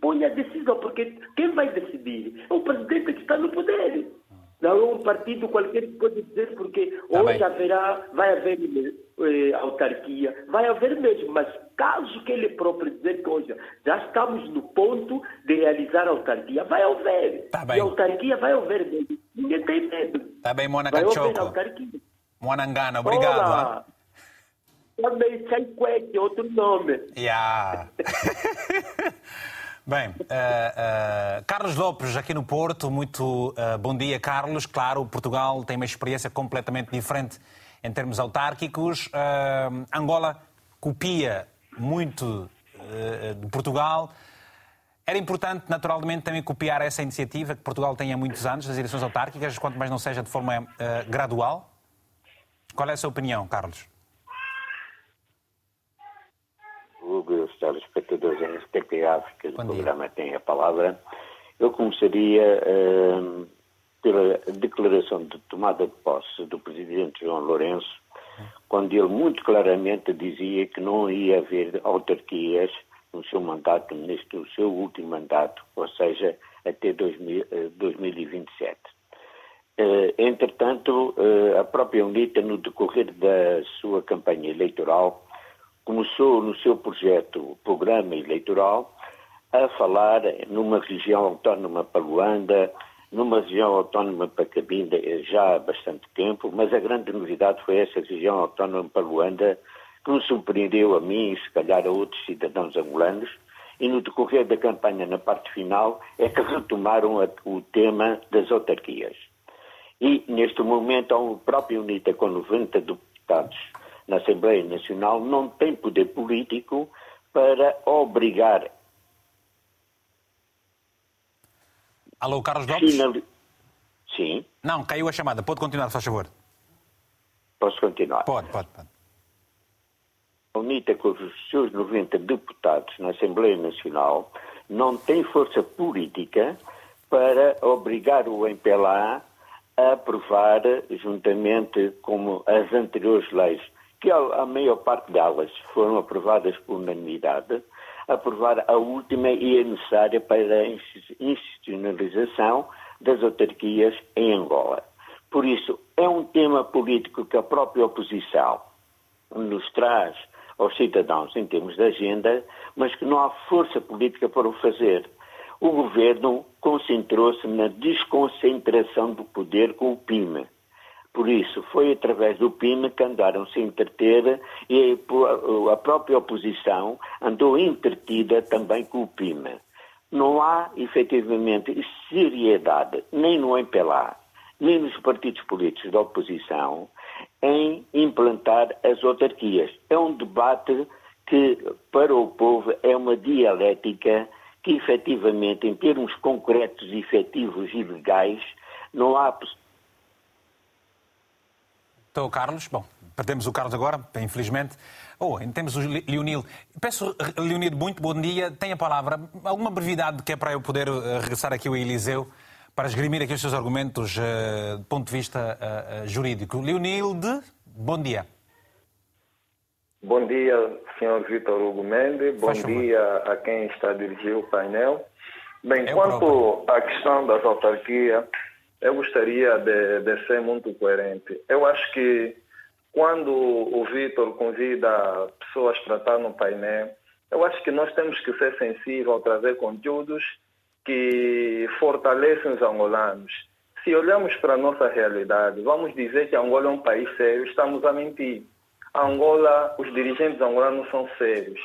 H: põe a decisão, porque quem vai decidir é o presidente que está no poder. Não é um partido qualquer que pode dizer, porque tá hoje bem. haverá, vai haver eh, autarquia, vai haver mesmo, mas caso que ele próprio dizer que hoje já estamos no ponto de realizar a autarquia, vai haver.
A: Tá bem.
H: E autarquia vai haver mesmo. Ninguém tem medo.
A: Tá bem, Mona Cachoco. Mona Ngana, obrigado. Olá.
H: Também Chaikwek, outro nome.
A: Yeah. [LAUGHS] Bem, uh, uh, Carlos Lopes, aqui no Porto, muito uh, bom dia, Carlos. Claro, Portugal tem uma experiência completamente diferente em termos autárquicos. Angola copia muito de Portugal. Era importante, naturalmente, também copiar essa iniciativa que Portugal tem há muitos anos, das eleições autárquicas, quanto mais não seja de forma gradual. Qual é a sua opinião, Carlos?
K: Hugo, os telespectadores África do programa têm a palavra. Eu começaria uh, pela declaração de tomada de posse do presidente João Lourenço, quando ele muito claramente dizia que não ia haver autarquias no seu mandato, neste o seu último mandato, ou seja, até 2000, 2027. Uh, entretanto, uh, a própria UNITA, no decorrer da sua campanha eleitoral, começou no seu projeto, programa eleitoral, a falar numa região autónoma para Luanda, numa região autónoma para Cabinda já há bastante tempo, mas a grande novidade foi essa região autónoma para Luanda, que me surpreendeu a mim e se calhar a outros cidadãos angolanos, e no decorrer da campanha, na parte final, é que retomaram a, o tema das autarquias. E, neste momento, a própria UNITA, com 90 deputados na Assembleia Nacional não tem poder político para obrigar.
A: Alô, Carlos Lopes?
K: Sim.
A: Não, caiu a chamada. Pode continuar, faz favor.
K: Posso continuar?
A: Pode, pode, pode.
K: A UNITA, com os seus 90 deputados na Assembleia Nacional, não tem força política para obrigar o MPLA a aprovar, juntamente com as anteriores leis que a, a maior parte delas foram aprovadas por unanimidade, aprovar a última e a necessária para a institucionalização das autarquias em Angola. Por isso, é um tema político que a própria oposição nos traz aos cidadãos em termos de agenda, mas que não há força política para o fazer. O governo concentrou-se na desconcentração do poder com o PIME. Por isso, foi através do PIME que andaram-se a entreter e a própria oposição andou entretida também com o PIME. Não há, efetivamente, seriedade, nem no MPLA, nem nos partidos políticos da oposição, em implantar as autarquias. É um debate que, para o povo, é uma dialética que, efetivamente, em termos concretos, efetivos e legais, não há
A: então, Carlos, bom, perdemos o Carlos agora, infelizmente. Oh, temos o Leonil. Peço, Leonil, muito bom dia. Tem a palavra. Alguma brevidade que é para eu poder eh, regressar aqui ao Eliseu para esgrimir aqui os seus argumentos uh, do ponto de vista uh, jurídico. Leonilde, bom dia.
L: Bom dia, Sr. Vitor Hugo Mendes. Bom dia a quem está a dirigir o painel. Bem, eu quanto próprio. à questão das autarquias, eu gostaria de, de ser muito coerente. Eu acho que quando o Vitor convida pessoas para estar no painel, eu acho que nós temos que ser sensíveis ao trazer conteúdos que fortalecem os angolanos. Se olhamos para a nossa realidade, vamos dizer que Angola é um país sério, estamos a mentir. A Angola, os dirigentes angolanos são sérios.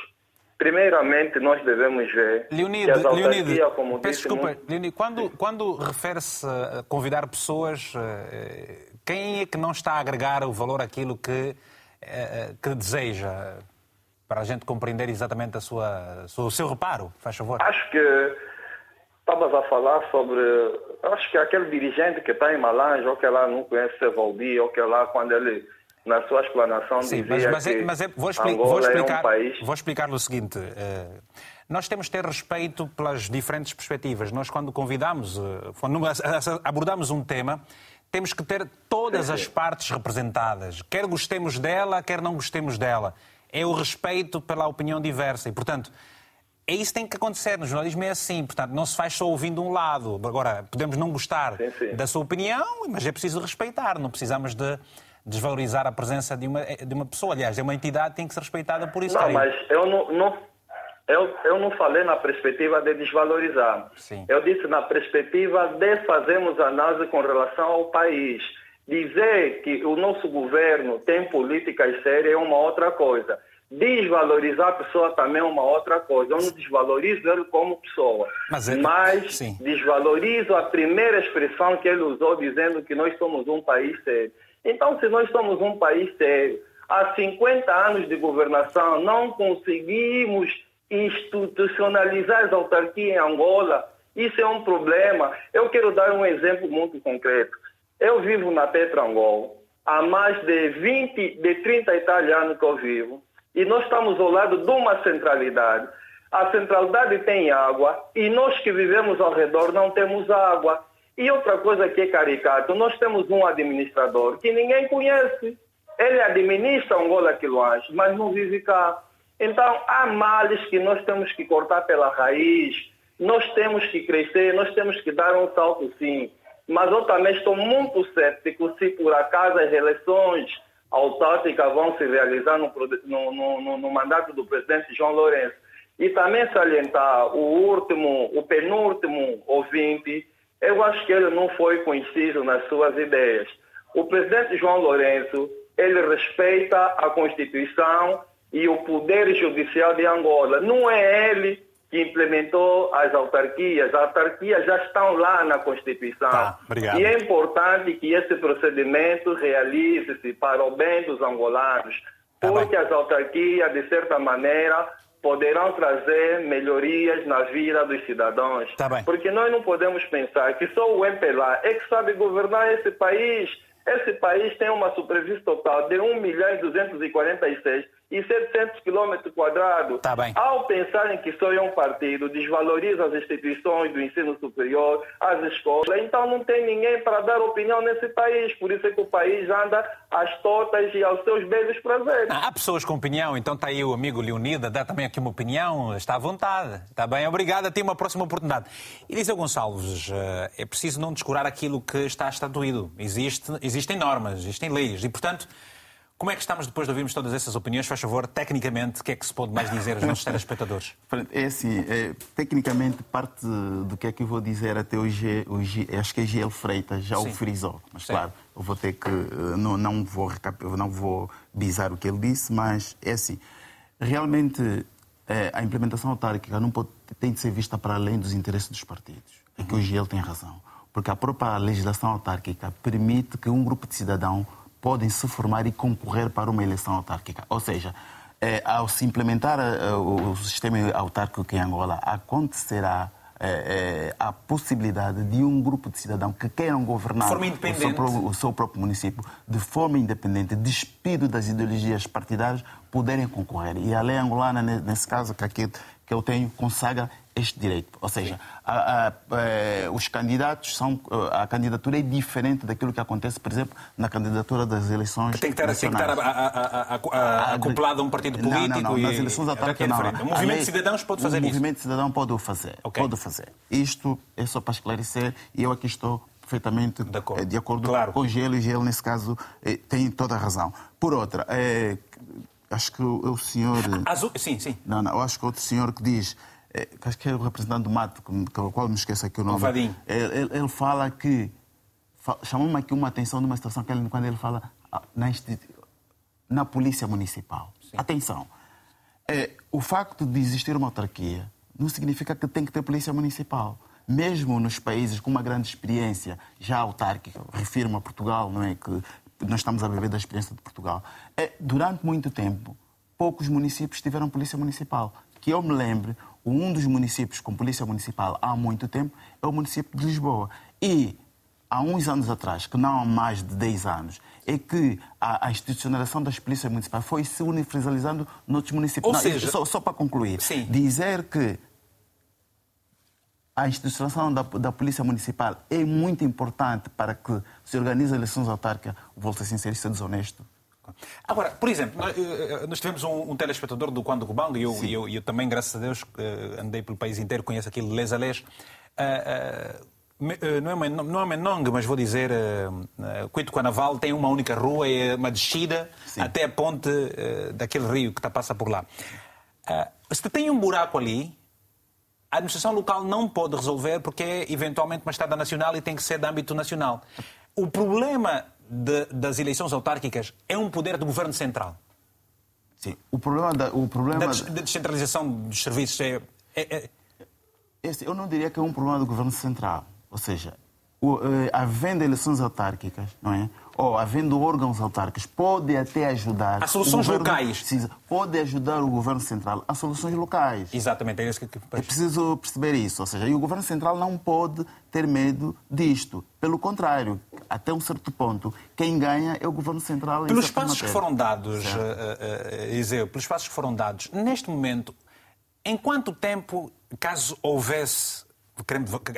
L: Primeiramente, nós devemos ver
A: Leonide, que Leonide, como peço desculpa, muito... Leonide, quando, quando refere-se a convidar pessoas, eh, quem é que não está a agregar o valor àquilo que, eh, que deseja? Para a gente compreender exatamente a sua, o seu reparo, faz favor.
L: Acho que Estavas a falar sobre. Acho que aquele dirigente que está em Malange, ou que lá não conhece Sevaldi, ou que lá quando ele, na sua explanação, Sim, dizia mas, mas, é, mas é, vou, expli vou, explicar, é um país...
A: vou explicar-lhe o seguinte. Uh, nós temos que ter respeito pelas diferentes perspectivas. Nós, quando convidamos, uh, quando [LAUGHS] abordamos um tema, temos que ter todas sim, sim. as [LAUGHS] partes representadas. Quer gostemos dela, quer não gostemos dela. É o respeito pela opinião diversa. E, portanto, é isso que tem que acontecer. No jornalismo é assim. Portanto, não se faz só ouvindo um lado. Agora, podemos não gostar sim. da sua opinião, mas é preciso respeitar. Não precisamos de desvalorizar a presença de uma, de uma pessoa. Aliás, é uma entidade que tem que ser respeitada por isso.
L: Não, mas eu não, não, eu, eu não falei na perspectiva de desvalorizar. Sim. Eu disse na perspectiva de fazermos análise com relação ao país. Dizer que o nosso governo tem políticas sérias é uma outra coisa. Desvalorizar a pessoa também é uma outra coisa. Eu não desvalorizo ele como pessoa, mas, ele... mas desvalorizo a primeira expressão que ele usou, dizendo que nós somos um país sério. Então, se nós somos um país sério, há 50 anos de governação, não conseguimos institucionalizar as autarquias em Angola. Isso é um problema. Eu quero dar um exemplo muito concreto. Eu vivo na Petra Angola. Há mais de 20, de 30 italianos que eu vivo e nós estamos ao lado de uma centralidade. A centralidade tem água e nós que vivemos ao redor não temos água. E outra coisa que é caricato, nós temos um administrador que ninguém conhece. Ele administra Angola Quiloás, mas não vive cá. Então, há males que nós temos que cortar pela raiz, nós temos que crescer, nós temos que dar um salto sim. Mas eu também estou muito cético se por acaso as eleições autárquicas vão se realizar no, no, no, no, mandato do presidente João Lourenço. E também salientar o último, o penúltimo ouvinte, eu acho que ele não foi conhecido nas suas ideias. O presidente João Lourenço, ele respeita a Constituição e o poder judicial de Angola. Não é ele que implementou as autarquias. As autarquias já estão lá na Constituição. Tá, e é importante que esse procedimento realize-se para o bem dos angolanos, tá porque bem. as autarquias, de certa maneira, poderão trazer melhorias na vida dos cidadãos. Tá porque nós não podemos pensar que só o MPLA é que sabe governar esse país. Esse país tem uma superfície total de 1 milhão e 246 e 700 quilômetros quadrados.
A: Tá.
L: Ao pensarem que só é um partido, desvaloriza as instituições do ensino superior, as escolas, então não tem ninguém para dar opinião nesse país. Por isso é que o país anda às tortas e aos seus beijos prazeres.
A: Ah, há pessoas com opinião, então está aí o amigo Leonida, dá também aqui uma opinião, está à vontade. Está bem, obrigado, até uma próxima oportunidade. Eliseu Gonçalves, eh, é preciso não descurar aquilo que está estatuído. Existe, existem normas, existem leis e, portanto, como é que estamos depois de ouvirmos todas essas opiniões? Faz favor, tecnicamente, o que é que se pode mais dizer aos nossos telespectadores? [LAUGHS]
E: É assim, é, tecnicamente, parte do que é que eu vou dizer até hoje, hoje acho que a GL Freitas já Sim. o frisou. Mas, Sim. claro, eu vou ter que. Não, não, vou, não vou bizar o que ele disse, mas é assim. Realmente, é, a implementação autárquica não pode, tem de ser vista para além dos interesses dos partidos. É que hoje ele tem razão. Porque a própria legislação autárquica permite que um grupo de cidadãos podem se formar e concorrer para uma eleição autárquica. Ou seja, é, ao se implementar é, o, sistema autárquico em Angola, acontecerá é, a possibilidade de um grupo de cidadãos que queiram governar o seu, o seu, próprio município de forma independente, despido das ideologias partidárias, poderem concorrer. E a lei angolana, nesse caso que aqui que eu tenho, consagra este direito. Ou seja, a, a, a, eh, os candidatos são. Eh, a candidatura é diferente daquilo que acontece, por exemplo, na candidatura das eleições.
A: Tem que estar, tem que estar acoplado a um partido político.
E: Não, não, não. Nas eleições autárquicas,
A: não. O movimento lei, de cidadãos pode fazer
E: o
A: isso.
E: O movimento de cidadão pode o fazer. Okay. Pode fazer. Isto é só para esclarecer e eu aqui estou perfeitamente de acordo, de acordo claro. com o Gelo e Gelo, nesse caso, tem toda a razão. Por outra, é, acho que o, o senhor.
A: Azul, sim, sim.
E: Não, não, acho que outro senhor que diz. É, acho que é o representante do mato, com o qual me esqueço aqui o nome.
A: Vadim.
E: Ele, ele, ele fala que. Chamou-me aqui uma atenção numa situação que ele, quando ele fala ah, na, na Polícia Municipal. Sim. Atenção. É, o facto de existir uma autarquia não significa que tem que ter Polícia Municipal mesmo nos países com uma grande experiência já autárquica, refiro-me a Portugal, não é? Que nós estamos a viver da experiência de Portugal. É, durante muito tempo, poucos municípios tiveram polícia municipal. Que eu me lembre, um dos municípios com polícia municipal há muito tempo é o município de Lisboa. E há uns anos atrás, que não há mais de 10 anos, é que a, a institucionalização das polícias municipais foi se universalizando noutros municípios.
A: Ou não, seja...
E: só, só, para concluir,
A: Sim.
E: dizer que a instituição da, da, Polícia Municipal é muito importante para que se organize eleições autárquicas, volto a ser sincero, isso é desonesto.
A: Agora, por exemplo, nós eh, eh, tivemos um, um telespectador do Quando Cubango e eu, eu, eu, também, graças a Deus, eh, andei pelo país inteiro, conheço aquilo les a les. Não é, não é Menong, mas vou dizer, Cuito Canaval tem uma única rua, é uma descida Sim. até a ponte daquele rio que está, passa por lá. Se tem um buraco ali, a administração local não pode resolver porque é eventualmente uma estrada nacional e tem que ser de âmbito nacional. O problema de, das eleições autárquicas é um poder do governo central.
E: Sim. O problema da, o problema
A: da, da descentralização dos serviços é, é, é...
E: Esse, eu não diria que é um problema do governo central. Ou seja, o, eh, havendo eleições autárquicas, não é? ou havendo órgãos autárquicos, pode até ajudar.
A: Há soluções
E: governo,
A: locais.
E: Precisa, pode ajudar o governo central a soluções locais.
A: Exatamente, é isso que.
E: É preciso perceber isso. Ou seja, e o governo central não pode ter medo disto. Pelo contrário, até um certo ponto, quem ganha é o governo central.
A: Pelos passos que foram dados, uh, uh, pelos passos que foram dados, neste momento, em quanto tempo, caso houvesse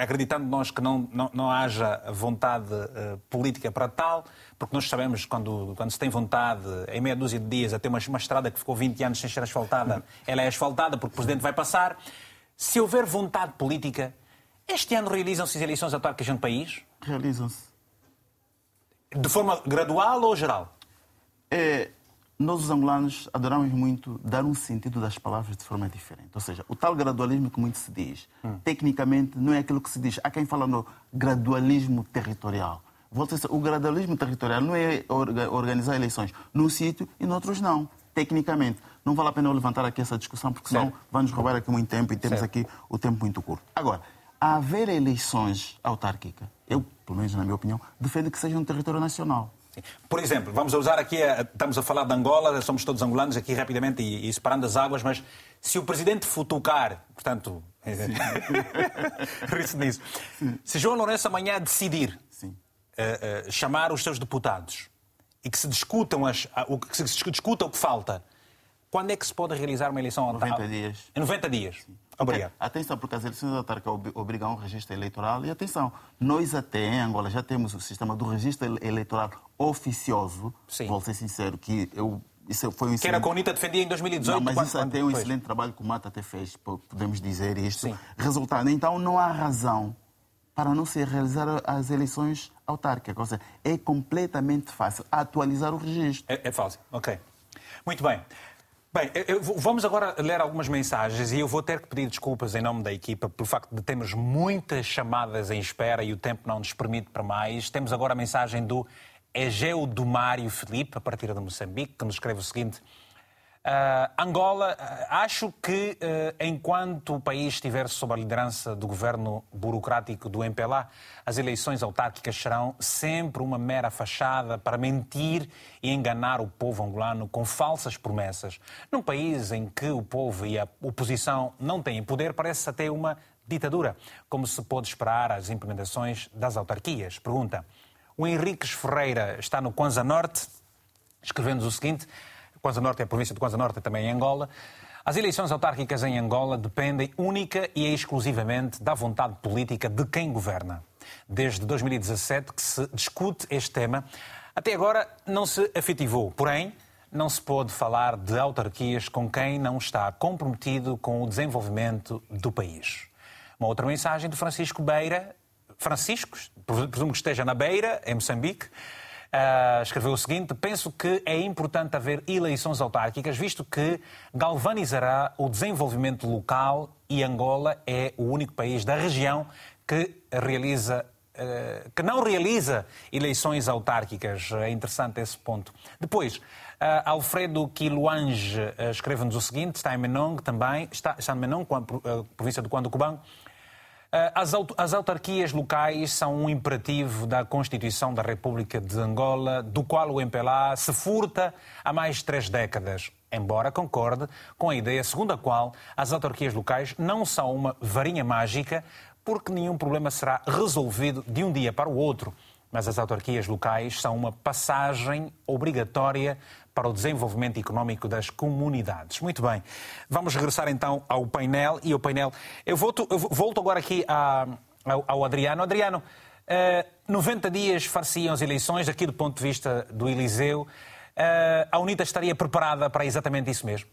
A: acreditando nós que não, não, não haja vontade uh, política para tal, porque nós sabemos quando, quando se tem vontade, em meia dúzia de dias, até uma, uma estrada que ficou 20 anos sem ser asfaltada, ela é asfaltada porque o Presidente vai passar. Se houver vontade política, este ano realizam-se as eleições autárquicas no país?
E: Realizam-se.
A: De forma gradual ou geral?
E: É, nós, os angolanos, adoramos muito dar um sentido das palavras de forma diferente. Ou seja, o tal gradualismo que muito se diz, hum. tecnicamente, não é aquilo que se diz. Há quem fala no gradualismo territorial. O gradualismo territorial não é organizar eleições num sítio e noutros não, tecnicamente. Não vale a pena eu levantar aqui essa discussão, porque senão certo. vai nos roubar aqui muito tempo e temos certo. aqui o tempo muito curto. Agora, haver eleições autárquicas, eu, pelo menos na minha opinião, defendo que seja no território nacional.
A: Por exemplo, vamos usar aqui, estamos a falar de Angola, somos todos angolanos aqui rapidamente e, e separando as águas, mas se o presidente futucar, portanto, [LAUGHS] ri-se nisso, se João Lourenço amanhã decidir uh, uh, chamar os seus deputados e que se discutam as, o que se discuta o que falta, quando é que se pode realizar uma eleição
E: autárquica? 90 dias.
A: Em 90 dias. Obrigado.
E: Atenção, porque as eleições autárquicas obrigam um registro eleitoral. E atenção, nós até em Angola já temos o sistema do registro eleitoral oficioso. Sim. Vou ser sincero, que eu
A: isso foi um excelente... Que era a Conita defendia em 2018.
E: Não, mas isso até é um excelente trabalho que o Mata até fez, podemos dizer isto. Sim. Resultado. Então não há razão para não se realizar as eleições autárquicas. Ou seja, é completamente fácil atualizar o registro.
A: É, é fácil, ok. Muito bem. Bem, eu, vamos agora ler algumas mensagens e eu vou ter que pedir desculpas em nome da equipa pelo facto de termos muitas chamadas em espera e o tempo não nos permite para mais. Temos agora a mensagem do Egeu do Mário Felipe, a partir de Moçambique, que nos escreve o seguinte. Uh, Angola, uh, acho que uh, enquanto o país estiver sob a liderança do governo burocrático do MPLA, as eleições autárquicas serão sempre uma mera fachada para mentir e enganar o povo angolano com falsas promessas. Num país em que o povo e a oposição não têm poder, parece até uma ditadura, como se pode esperar as implementações das autarquias. Pergunta: o Henriques Ferreira está no Kwanza Norte, escrevendo-nos o seguinte. Kwanza Norte é a província de Kwanza Norte, também em Angola. As eleições autárquicas em Angola dependem única e exclusivamente da vontade política de quem governa. Desde 2017 que se discute este tema. Até agora não se afetivou, porém, não se pode falar de autarquias com quem não está comprometido com o desenvolvimento do país. Uma outra mensagem de Francisco Beira, Francisco, presumo que esteja na Beira, em Moçambique, Uh, escreveu o seguinte: Penso que é importante haver eleições autárquicas, visto que galvanizará o desenvolvimento local e Angola é o único país da região que realiza. Uh, que não realiza eleições autárquicas. É interessante esse ponto. Depois, uh, Alfredo Quiluange escreve-nos o seguinte: está em Menong também, está, está em Menong, província do Quando Cubango. Eh, as autarquias locais são um imperativo da Constituição da República de Angola, do qual o MPLA se furta há mais de três décadas, embora concorde com a ideia segundo a qual as autarquias locais não são uma varinha mágica, porque nenhum problema será resolvido de um dia para o outro. Mas as autarquias locais são uma passagem obrigatória para o desenvolvimento económico das comunidades. Muito bem. Vamos regressar então ao painel e ao painel. Eu volto, eu volto agora aqui a, ao, ao, Adriano. Adriano, uh, 90 dias farciam as eleições, aqui do ponto de vista do Eliseu. Uh, a UNITA estaria preparada para exatamente isso mesmo?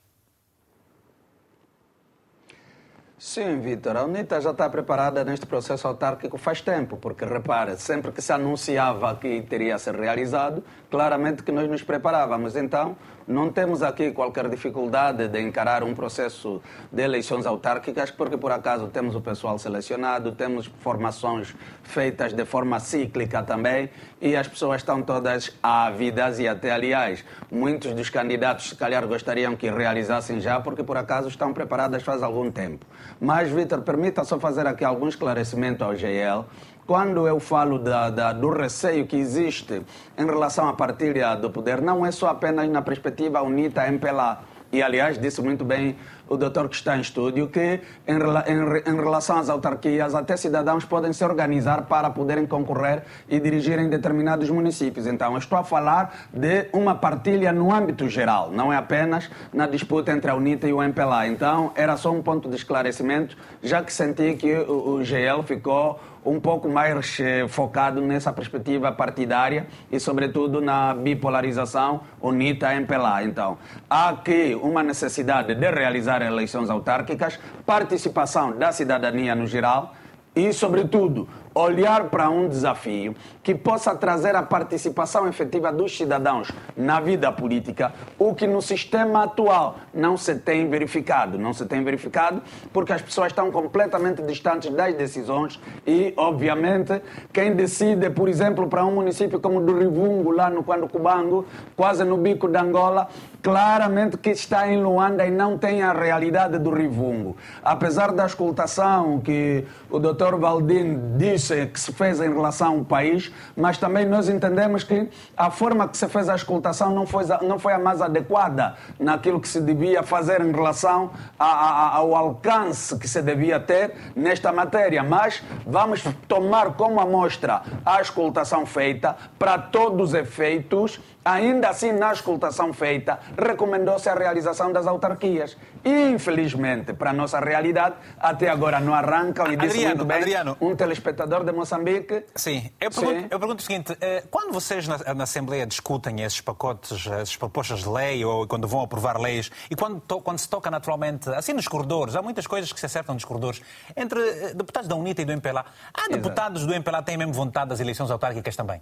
C: Sim, Vitor, a UNITA já está preparada neste processo autárquico faz tempo, porque repara, sempre que se anunciava que teria a ser realizado, claramente que nós nos preparávamos. Então, não temos aqui qualquer dificuldade de encarar um processo de eleições autárquicas, porque por acaso temos o pessoal selecionado, temos formações feitas de forma cíclica também, e as pessoas estão todas ávidas e até, aliás, muitos dos candidatos se calhar gostariam que realizassem já, porque por acaso estão preparadas faz algum tempo. Mas, Vitor, permita só fazer aqui algum esclarecimento ao GL quando eu falo da, da, do receio que existe em relação à partilha do poder, não é só apenas na perspectiva UNITA MPLA. E, aliás, disse muito bem o doutor que está em estúdio que, em, em, em, relação às autarquias, até cidadãos podem se organizar para poderem concorrer e dirigir em determinados municípios. Então, estou a falar de uma partilha no âmbito geral, não é apenas na disputa entre a UNITA e o MPLA. Então, era só um ponto de esclarecimento, já que senti que o, o GL ficou um pouco mais eh, focado nessa perspectiva partidária e, sobretudo, na bipolarização UNITA-MPLA. Então, há aqui uma necessidade de realizar eleições autárquicas, participação da cidadania no geral e, sobretudo, olhar para um desafio que possa trazer a participação efetiva dos cidadãos na vida política, o que no sistema atual não se tem verificado. Não se tem verificado porque as pessoas estão completamente distantes das decisões e, obviamente, quem decide, por exemplo, para um município como do Rivungo, lá no Quando Cubango, quase no bico de Angola, claramente que está em Luanda e não tem a realidade do Rivungo. Apesar da escutação que o Dr. Valdim disse que se fez em relação ao país, mas também nós entendemos que a forma que se fez a escutação não foi, não foi a mais adequada naquilo que se devia fazer em relação a, a, ao alcance que se devia ter nesta matéria. Mas vamos tomar como amostra a escutação feita para todos os efeitos Ainda assim, na escutação feita, recomendou-se a realização das autarquias. Infelizmente, para a nossa realidade, até agora não arrancam e disse
A: Adriano,
C: muito bem
A: Adriano.
C: um telespectador de Moçambique.
A: Sim, eu pergunto,
C: Sim.
A: eu pergunto o seguinte: eh, quando vocês na, na Assembleia discutem esses pacotes, essas propostas de lei ou quando vão aprovar leis e quando, to- quando se toca naturalmente, assim nos corredores, há muitas coisas que se acertam nos corredores, entre eh, deputados da UNITA e do MPLA, há deputados do MPLA que têm mesmo vontade das eleições autárquicas também?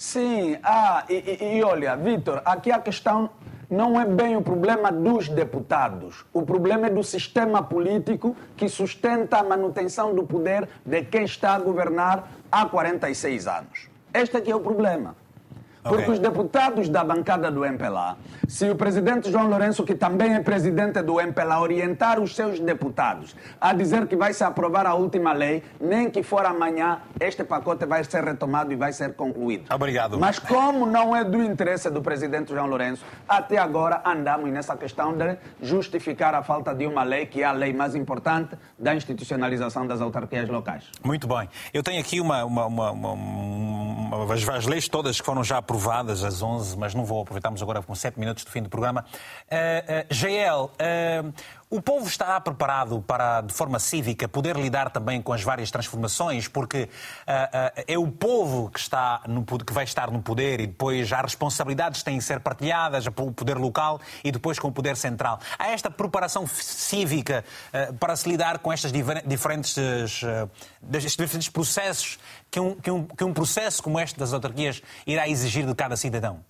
C: Sim, ah, e, e- olha, Vitor, aqui a questão não é bem o problema dos deputados. O problema é do sistema político que sustenta a manutenção do poder de quem está a governar há 46 anos. Este aqui é o problema. Porque
A: Ok.
C: os deputados da bancada do MPLA, se o presidente João Lourenço, que também é presidente do MPLA, orientar os seus deputados a dizer que vai se aprovar a última lei, nem que for amanhã, este pacote vai ser retomado e vai ser concluído.
A: Obrigado.
C: Mas como não é do interesse do presidente João Lourenço, até agora andamos nessa questão de justificar a falta de uma lei que é a lei mais importante da institucionalização das autarquias locais.
A: Muito bem. Eu tenho aqui uma, uma, uma, uma- uma- as, as leis todas que foram já aprovadas, as 11, mas não vou aproveitarmos agora com 7 minutos do fim do programa. Eh, GL, eh, o povo está preparado para, de forma cívica, poder lidar também com as várias transformações, porque eh, eh, é o povo que, está no, que vai estar no poder e depois há responsabilidades que têm que ser partilhadas, o poder local e depois com o poder central. Há esta preparação cívica eh, para se lidar com estas diferentes, destes diferentes processos que um, que, um, que um processo como este das autarquias irá exigir de cada cidadão?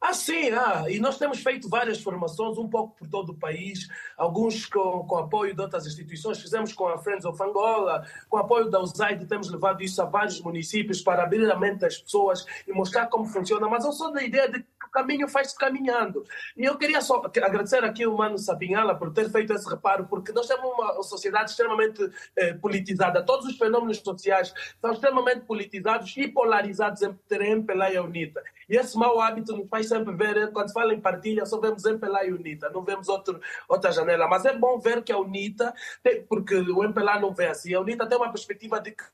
D: Ah, sim, ah, e nós temos feito várias formações, um pouco por todo o país, alguns com, com apoio de outras instituições, fizemos com a Friends of Angola, com apoio da USAID, temos levado isso a vários municípios para abrir a mente das pessoas e mostrar como funciona, mas eu sou da ideia de caminho faz-se caminhando. E eu queria só agradecer aqui o Mano Sapinhala por ter feito esse reparo, porque nós temos uma sociedade extremamente eh, politizada, todos os fenômenos sociais são extremamente politizados e polarizados entre MPLA e a UNITA. E esse mau hábito nos faz sempre ver, eh, quando fala em partilha, só vemos MPLA e UNITA, não vemos outro, outra janela. Mas é bom ver que a UNITA, tem, porque o MPLA não vê assim, a UNITA tem uma perspectiva de que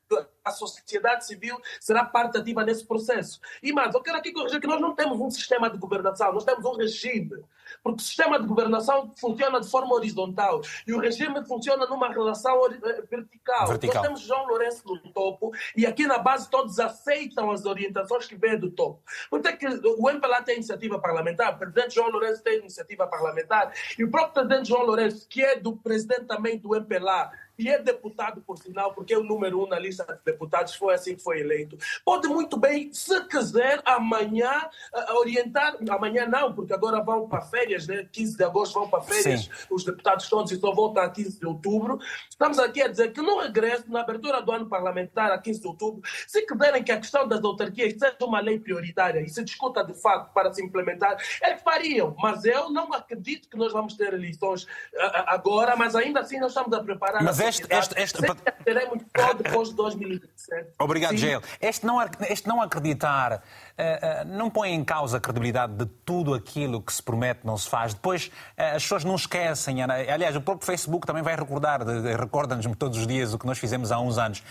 D: a sociedade civil será parte ativa nesse processo. E mais, eu quero aqui corrigir que nós não temos um sistema de governação, nós temos um regime. Porque o sistema de governação funciona de forma horizontal e o regime funciona numa relação ori- eh, vertical.
A: Vertical.
D: Nós temos João Lourenço no topo e aqui na base todos aceitam as orientações que vêm do topo. Por é que o MPLA tem iniciativa parlamentar, o presidente João Lourenço tem iniciativa parlamentar e o próprio presidente João Lourenço, que é do presidente também do MPLA, e é deputado, por sinal, porque é o número um na lista de deputados, foi assim que foi eleito. Pode muito bem, se quiser, amanhã ah, orientar, amanhã não, porque agora vão para férias, né? 15 de agosto vão para férias,
A: Sim.
D: os deputados todos e só voltam a 15 de outubro. Estamos aqui a dizer que no regresso, na abertura do ano parlamentar, a 15 de outubro, se quiserem que a questão das autarquias seja uma lei prioritária e se discuta de fato para se implementar, eles fariam. Mas eu não acredito que nós vamos ter eleições ah, ah, agora, mas ainda assim nós estamos a preparar
A: Mas
D: a
A: este- este- este-
D: teremos só depois de 2027.
A: Obrigado. Gael. Este não, este não acreditar eh, eh, não põe em causa a credibilidade de tudo aquilo que se promete não se faz. Depois eh, as pessoas não esquecem. Aliás, o próprio Facebook também vai recordar, recorda-nos todos os dias o que nós fizemos há uns anos.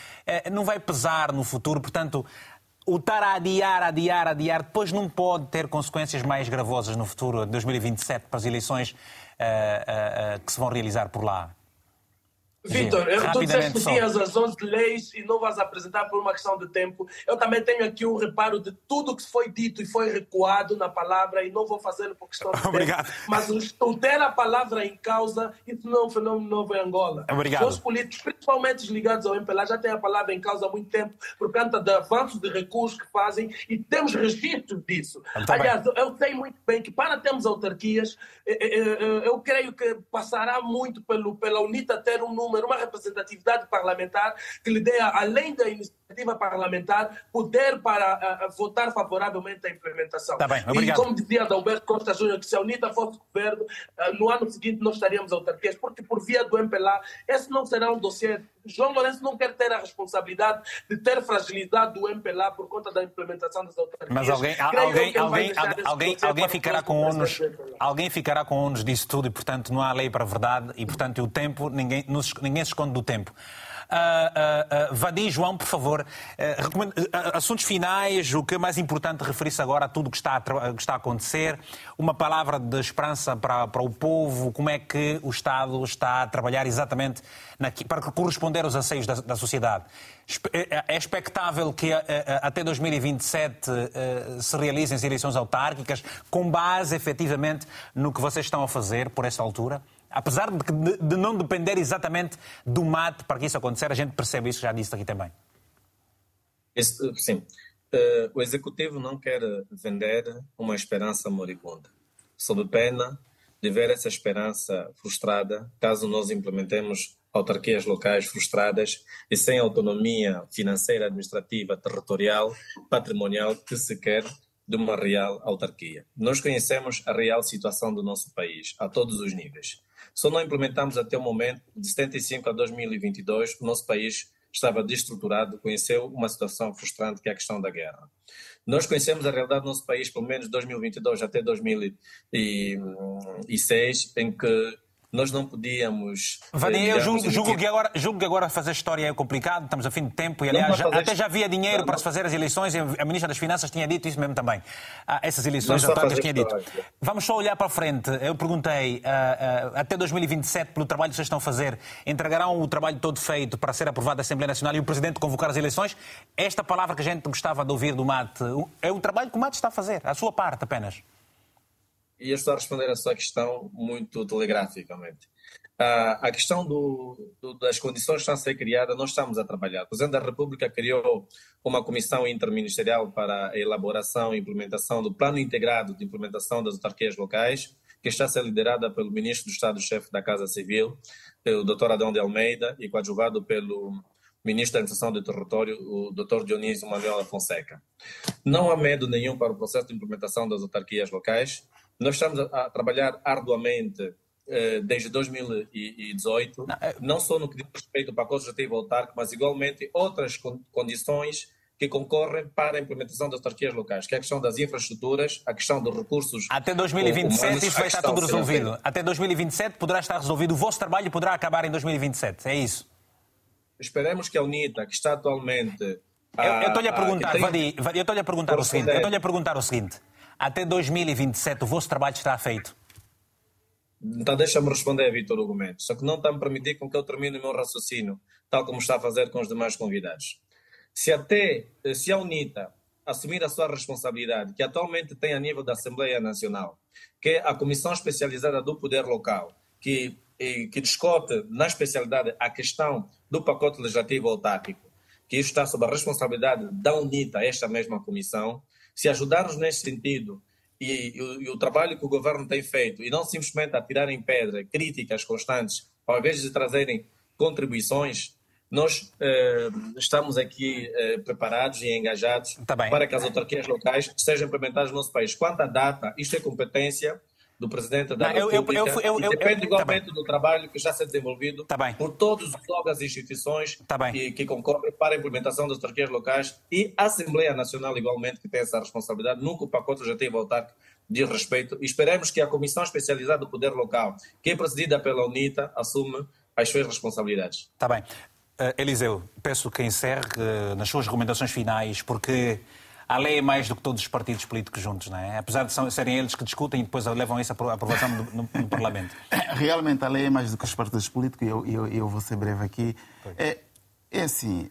A: Não vai pesar no futuro, portanto. O estar a adiar, adiar, adiar, depois não pode ter consequências mais gravosas no futuro, de 2027, para as eleições eh, eh, eh, que se vão realizar por lá.
D: Vitor, eu- tu disseste que tinhas as 11 leis e não vais apresentar por uma questão de tempo. Eu também tenho aqui um reparo de tudo que foi dito e foi recuado na palavra e não vou fazê-lo por questão de [LAUGHS]
A: Obrigado.
D: tempo. Mas o- ter a palavra em causa, isso não é um fenômeno novo em Angola.
A: Obrigado.
D: Os políticos, principalmente os ligados ao MPLA, já têm a palavra em causa há muito tempo por conta do avanço de recursos que fazem e temos registro disso.
A: Tá bem.
D: Aliás, eu sei muito bem que para termos autarquias, eh, eh, eh, eu creio que passará muito pelo, pela UNITA ter um número, uma representatividade parlamentar que lhe dê, além da iniciativa parlamentar, poder para ah, votar favoravelmente à implementação.
A: Tá bem,
D: e
A: obrigado.
D: como dizia Adalberto Costa Júnior, que se a UNITA fosse governo, ah, no ano seguinte nós estaríamos autarquias, porque por via do MPLA, esse não será um dossiê. João Lourenço não quer ter a responsabilidade de ter fragilidade do MPLA por conta da implementação das autarquias.
A: Mas alguém, alguém, alguém, alguém, alguém ficará com
D: MPLA.
A: alguém ficará com ônus disso tudo e, portanto, não há lei para a verdade e, portanto, o tempo, ninguém, ninguém se esconde do tempo. Uh, uh, Vadim, João, por favor, assuntos finais, o que é mais importante referir-se agora a tudo o que está a, que está a acontecer, uma palavra de esperança para, para o povo, como é que o Estado está a trabalhar exatamente para corresponder aos anseios da, da sociedade. É, é expectável que até 2027 se realizem as eleições autárquicas com base efetivamente no que vocês estão a fazer por esta altura? Apesar de, de não depender exatamente do mate para que isso acontecer, a gente percebe isso, já disse aqui também.
B: Esse, sim. Uh, o Executivo não quer vender uma esperança moribunda, sob pena de ver essa esperança frustrada caso nós implementemos autarquias locais frustradas e sem autonomia financeira, administrativa, territorial, patrimonial que se quer de uma real autarquia. Nós conhecemos a real situação do nosso país, a todos os níveis. Só não implementamos até o momento, de 75 a 2022, o nosso país estava destruturado, conheceu uma situação frustrante que é a questão da guerra. Nós conhecemos a realidade do nosso país, pelo menos 2022 até 2006, em que nós não podíamos.
A: Vadim, eu julgo, julgo, que agora, julgo que agora fazer história é complicado, estamos a fim de tempo e, aliás, já, até já havia dinheiro não, para se fazer as eleições, a Ministra das Finanças tinha dito isso mesmo também. Ah, essas eleições autárquicas tinha dito. Vamos só olhar para a frente. Eu perguntei, uh, uh, até 2027, pelo trabalho que vocês estão a fazer, entregarão o trabalho todo feito para ser aprovado da Assembleia Nacional e o Presidente convocar as eleições? Esta palavra que a gente gostava de ouvir do Mate, é o trabalho que o Mate está a fazer, a sua parte apenas.
B: E eu estou a responder a sua questão muito telegraficamente. A, a questão do, do, das condições que estão a ser criadas, nós estamos a trabalhar. O Presidente da República criou uma comissão interministerial para a elaboração e implementação do Plano Integrado de Implementação das Autarquias Locais, que está a ser liderada pelo Ministro do Estado-Chefe da Casa Civil, o Dr. Adão de Almeida, e coadjuvado pelo Ministro da Administração do Território, o Dr. Dionísio Manuel Fonseca. Não há medo nenhum para o processo de implementação das autarquias locais. Nós estamos a, trabalhar arduamente eh, desde 2018, não, é... não só no que diz respeito ao pacote legislativo autárquico, mas igualmente outras condições que concorrem para a implementação das autarquias locais, que é a questão das infraestruturas, a questão dos recursos.
A: Até 2027 humanos, isso vai estar tudo resolvido. Até 2027 poderá estar resolvido. O vosso trabalho poderá acabar em 2027. É isso.
B: Esperemos que a UNITA, que está atualmente.
A: eu estou-lhe a perguntar, tem... Vadi, eu estou-lhe a perguntar o seguinte. Eu estou-lhe a perguntar o seguinte. Até 2027 o vosso trabalho estará feito?
B: Então deixa-me responder, Vitor Hugo Mendes. Só que não está a permitir com que eu termine o meu raciocínio, tal como está a fazer com os demais convidados. Se até, se a UNITA assumir a sua responsabilidade, que atualmente tem a nível da Assembleia Nacional, que é a Comissão Especializada do Poder Local, que, que discute na especialidade a questão do pacote legislativo autárquico, que isso está sob a responsabilidade da UNITA, esta mesma comissão, se ajudarmos nesse sentido e, e, o, e, o, trabalho que o governo tem feito, e não simplesmente a tirarem pedra, críticas constantes, ao invés de trazerem contribuições, nós eh, estamos aqui eh, preparados e engajados
A: tá
B: para que as autarquias locais sejam implementadas no nosso país. Quanto à data, isto é competência do Presidente da não, República eu, eu, eu, depende igualmente tá do trabalho que já está desenvolvido
A: tá
B: por todos os órgãos e instituições
A: tá
B: que, que, concorrem para a implementação das autarquias locais e a Assembleia Nacional igualmente que tem essa responsabilidade. Nunca o pacote já teve autárquico de respeito. Esperemos que a Comissão Especializada do Poder Local, que é presidida pela UNITA, assume as suas responsabilidades.
A: Está bem. Uh, Eliseu, peço que encerre uh, nas suas recomendações finais, porque a lei é mais do que todos os partidos políticos juntos, não é? Apesar de serem eles que discutem e depois levam isso à aprovação no, no, no Parlamento. [COUGHS]
E: Realmente a lei é mais do que os partidos políticos e eu, eu, eu, vou ser breve aqui. É, é assim,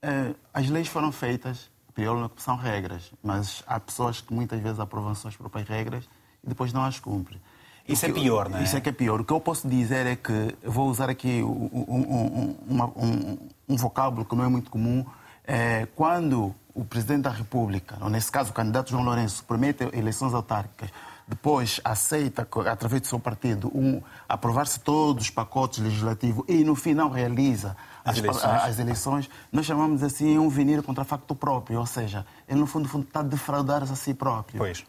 E: é, as leis foram feitas, primeiro são regras, mas há pessoas que muitas vezes aprovam suas próprias regras e depois não as cumprem.
A: Isso é pior, não é?
E: Isso é que é pior. O que eu posso dizer é que, vou usar aqui um, um, um, um, um vocábulo que não é muito comum, é, quando o Presidente da República, ou nesse caso o candidato João Lourenço, promete eleições autárquicas, depois aceita, através do seu partido, um, aprovar-se todos os pacotes legislativos e no final realiza as, as, eleições. as eleições, nós chamamos assim um venir contra facto próprio, ou seja, ele no fundo, fundo está a defraudar-se a si próprio.
A: Pois.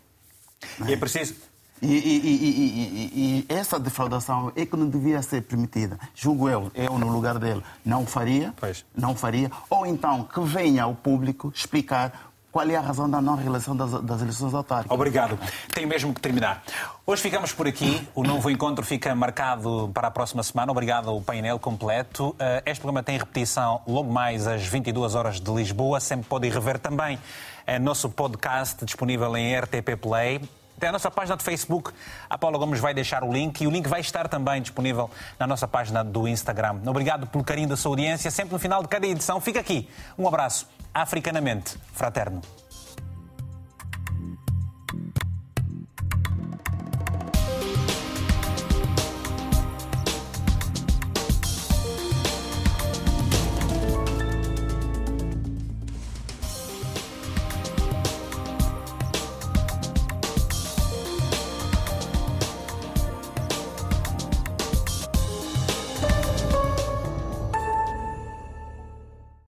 A: E é preciso,
E: e, e, e, e, essa defraudação é que não devia ser permitida. Julgo eu, eu no lugar dele, não faria,
A: pois.
E: não faria. Ou então que venha ao público explicar qual é a razão da não realização das, das eleições autárquicas.
A: Obrigado. Tenho mesmo que terminar. Hoje ficamos por aqui. O novo encontro fica marcado para a próxima semana. Obrigado ao painel completo. Eh, este programa tem repetição logo mais às 22 horas de Lisboa. Sempre podem rever também é nosso podcast disponível em RTP Play. Tem a nossa página de Facebook. A Paula Gomes vai deixar o link e o link vai estar também disponível na nossa página do Instagram. Obrigado pelo carinho da sua audiência. Sempre no final de cada edição, fica aqui. Um abraço africanamente fraterno.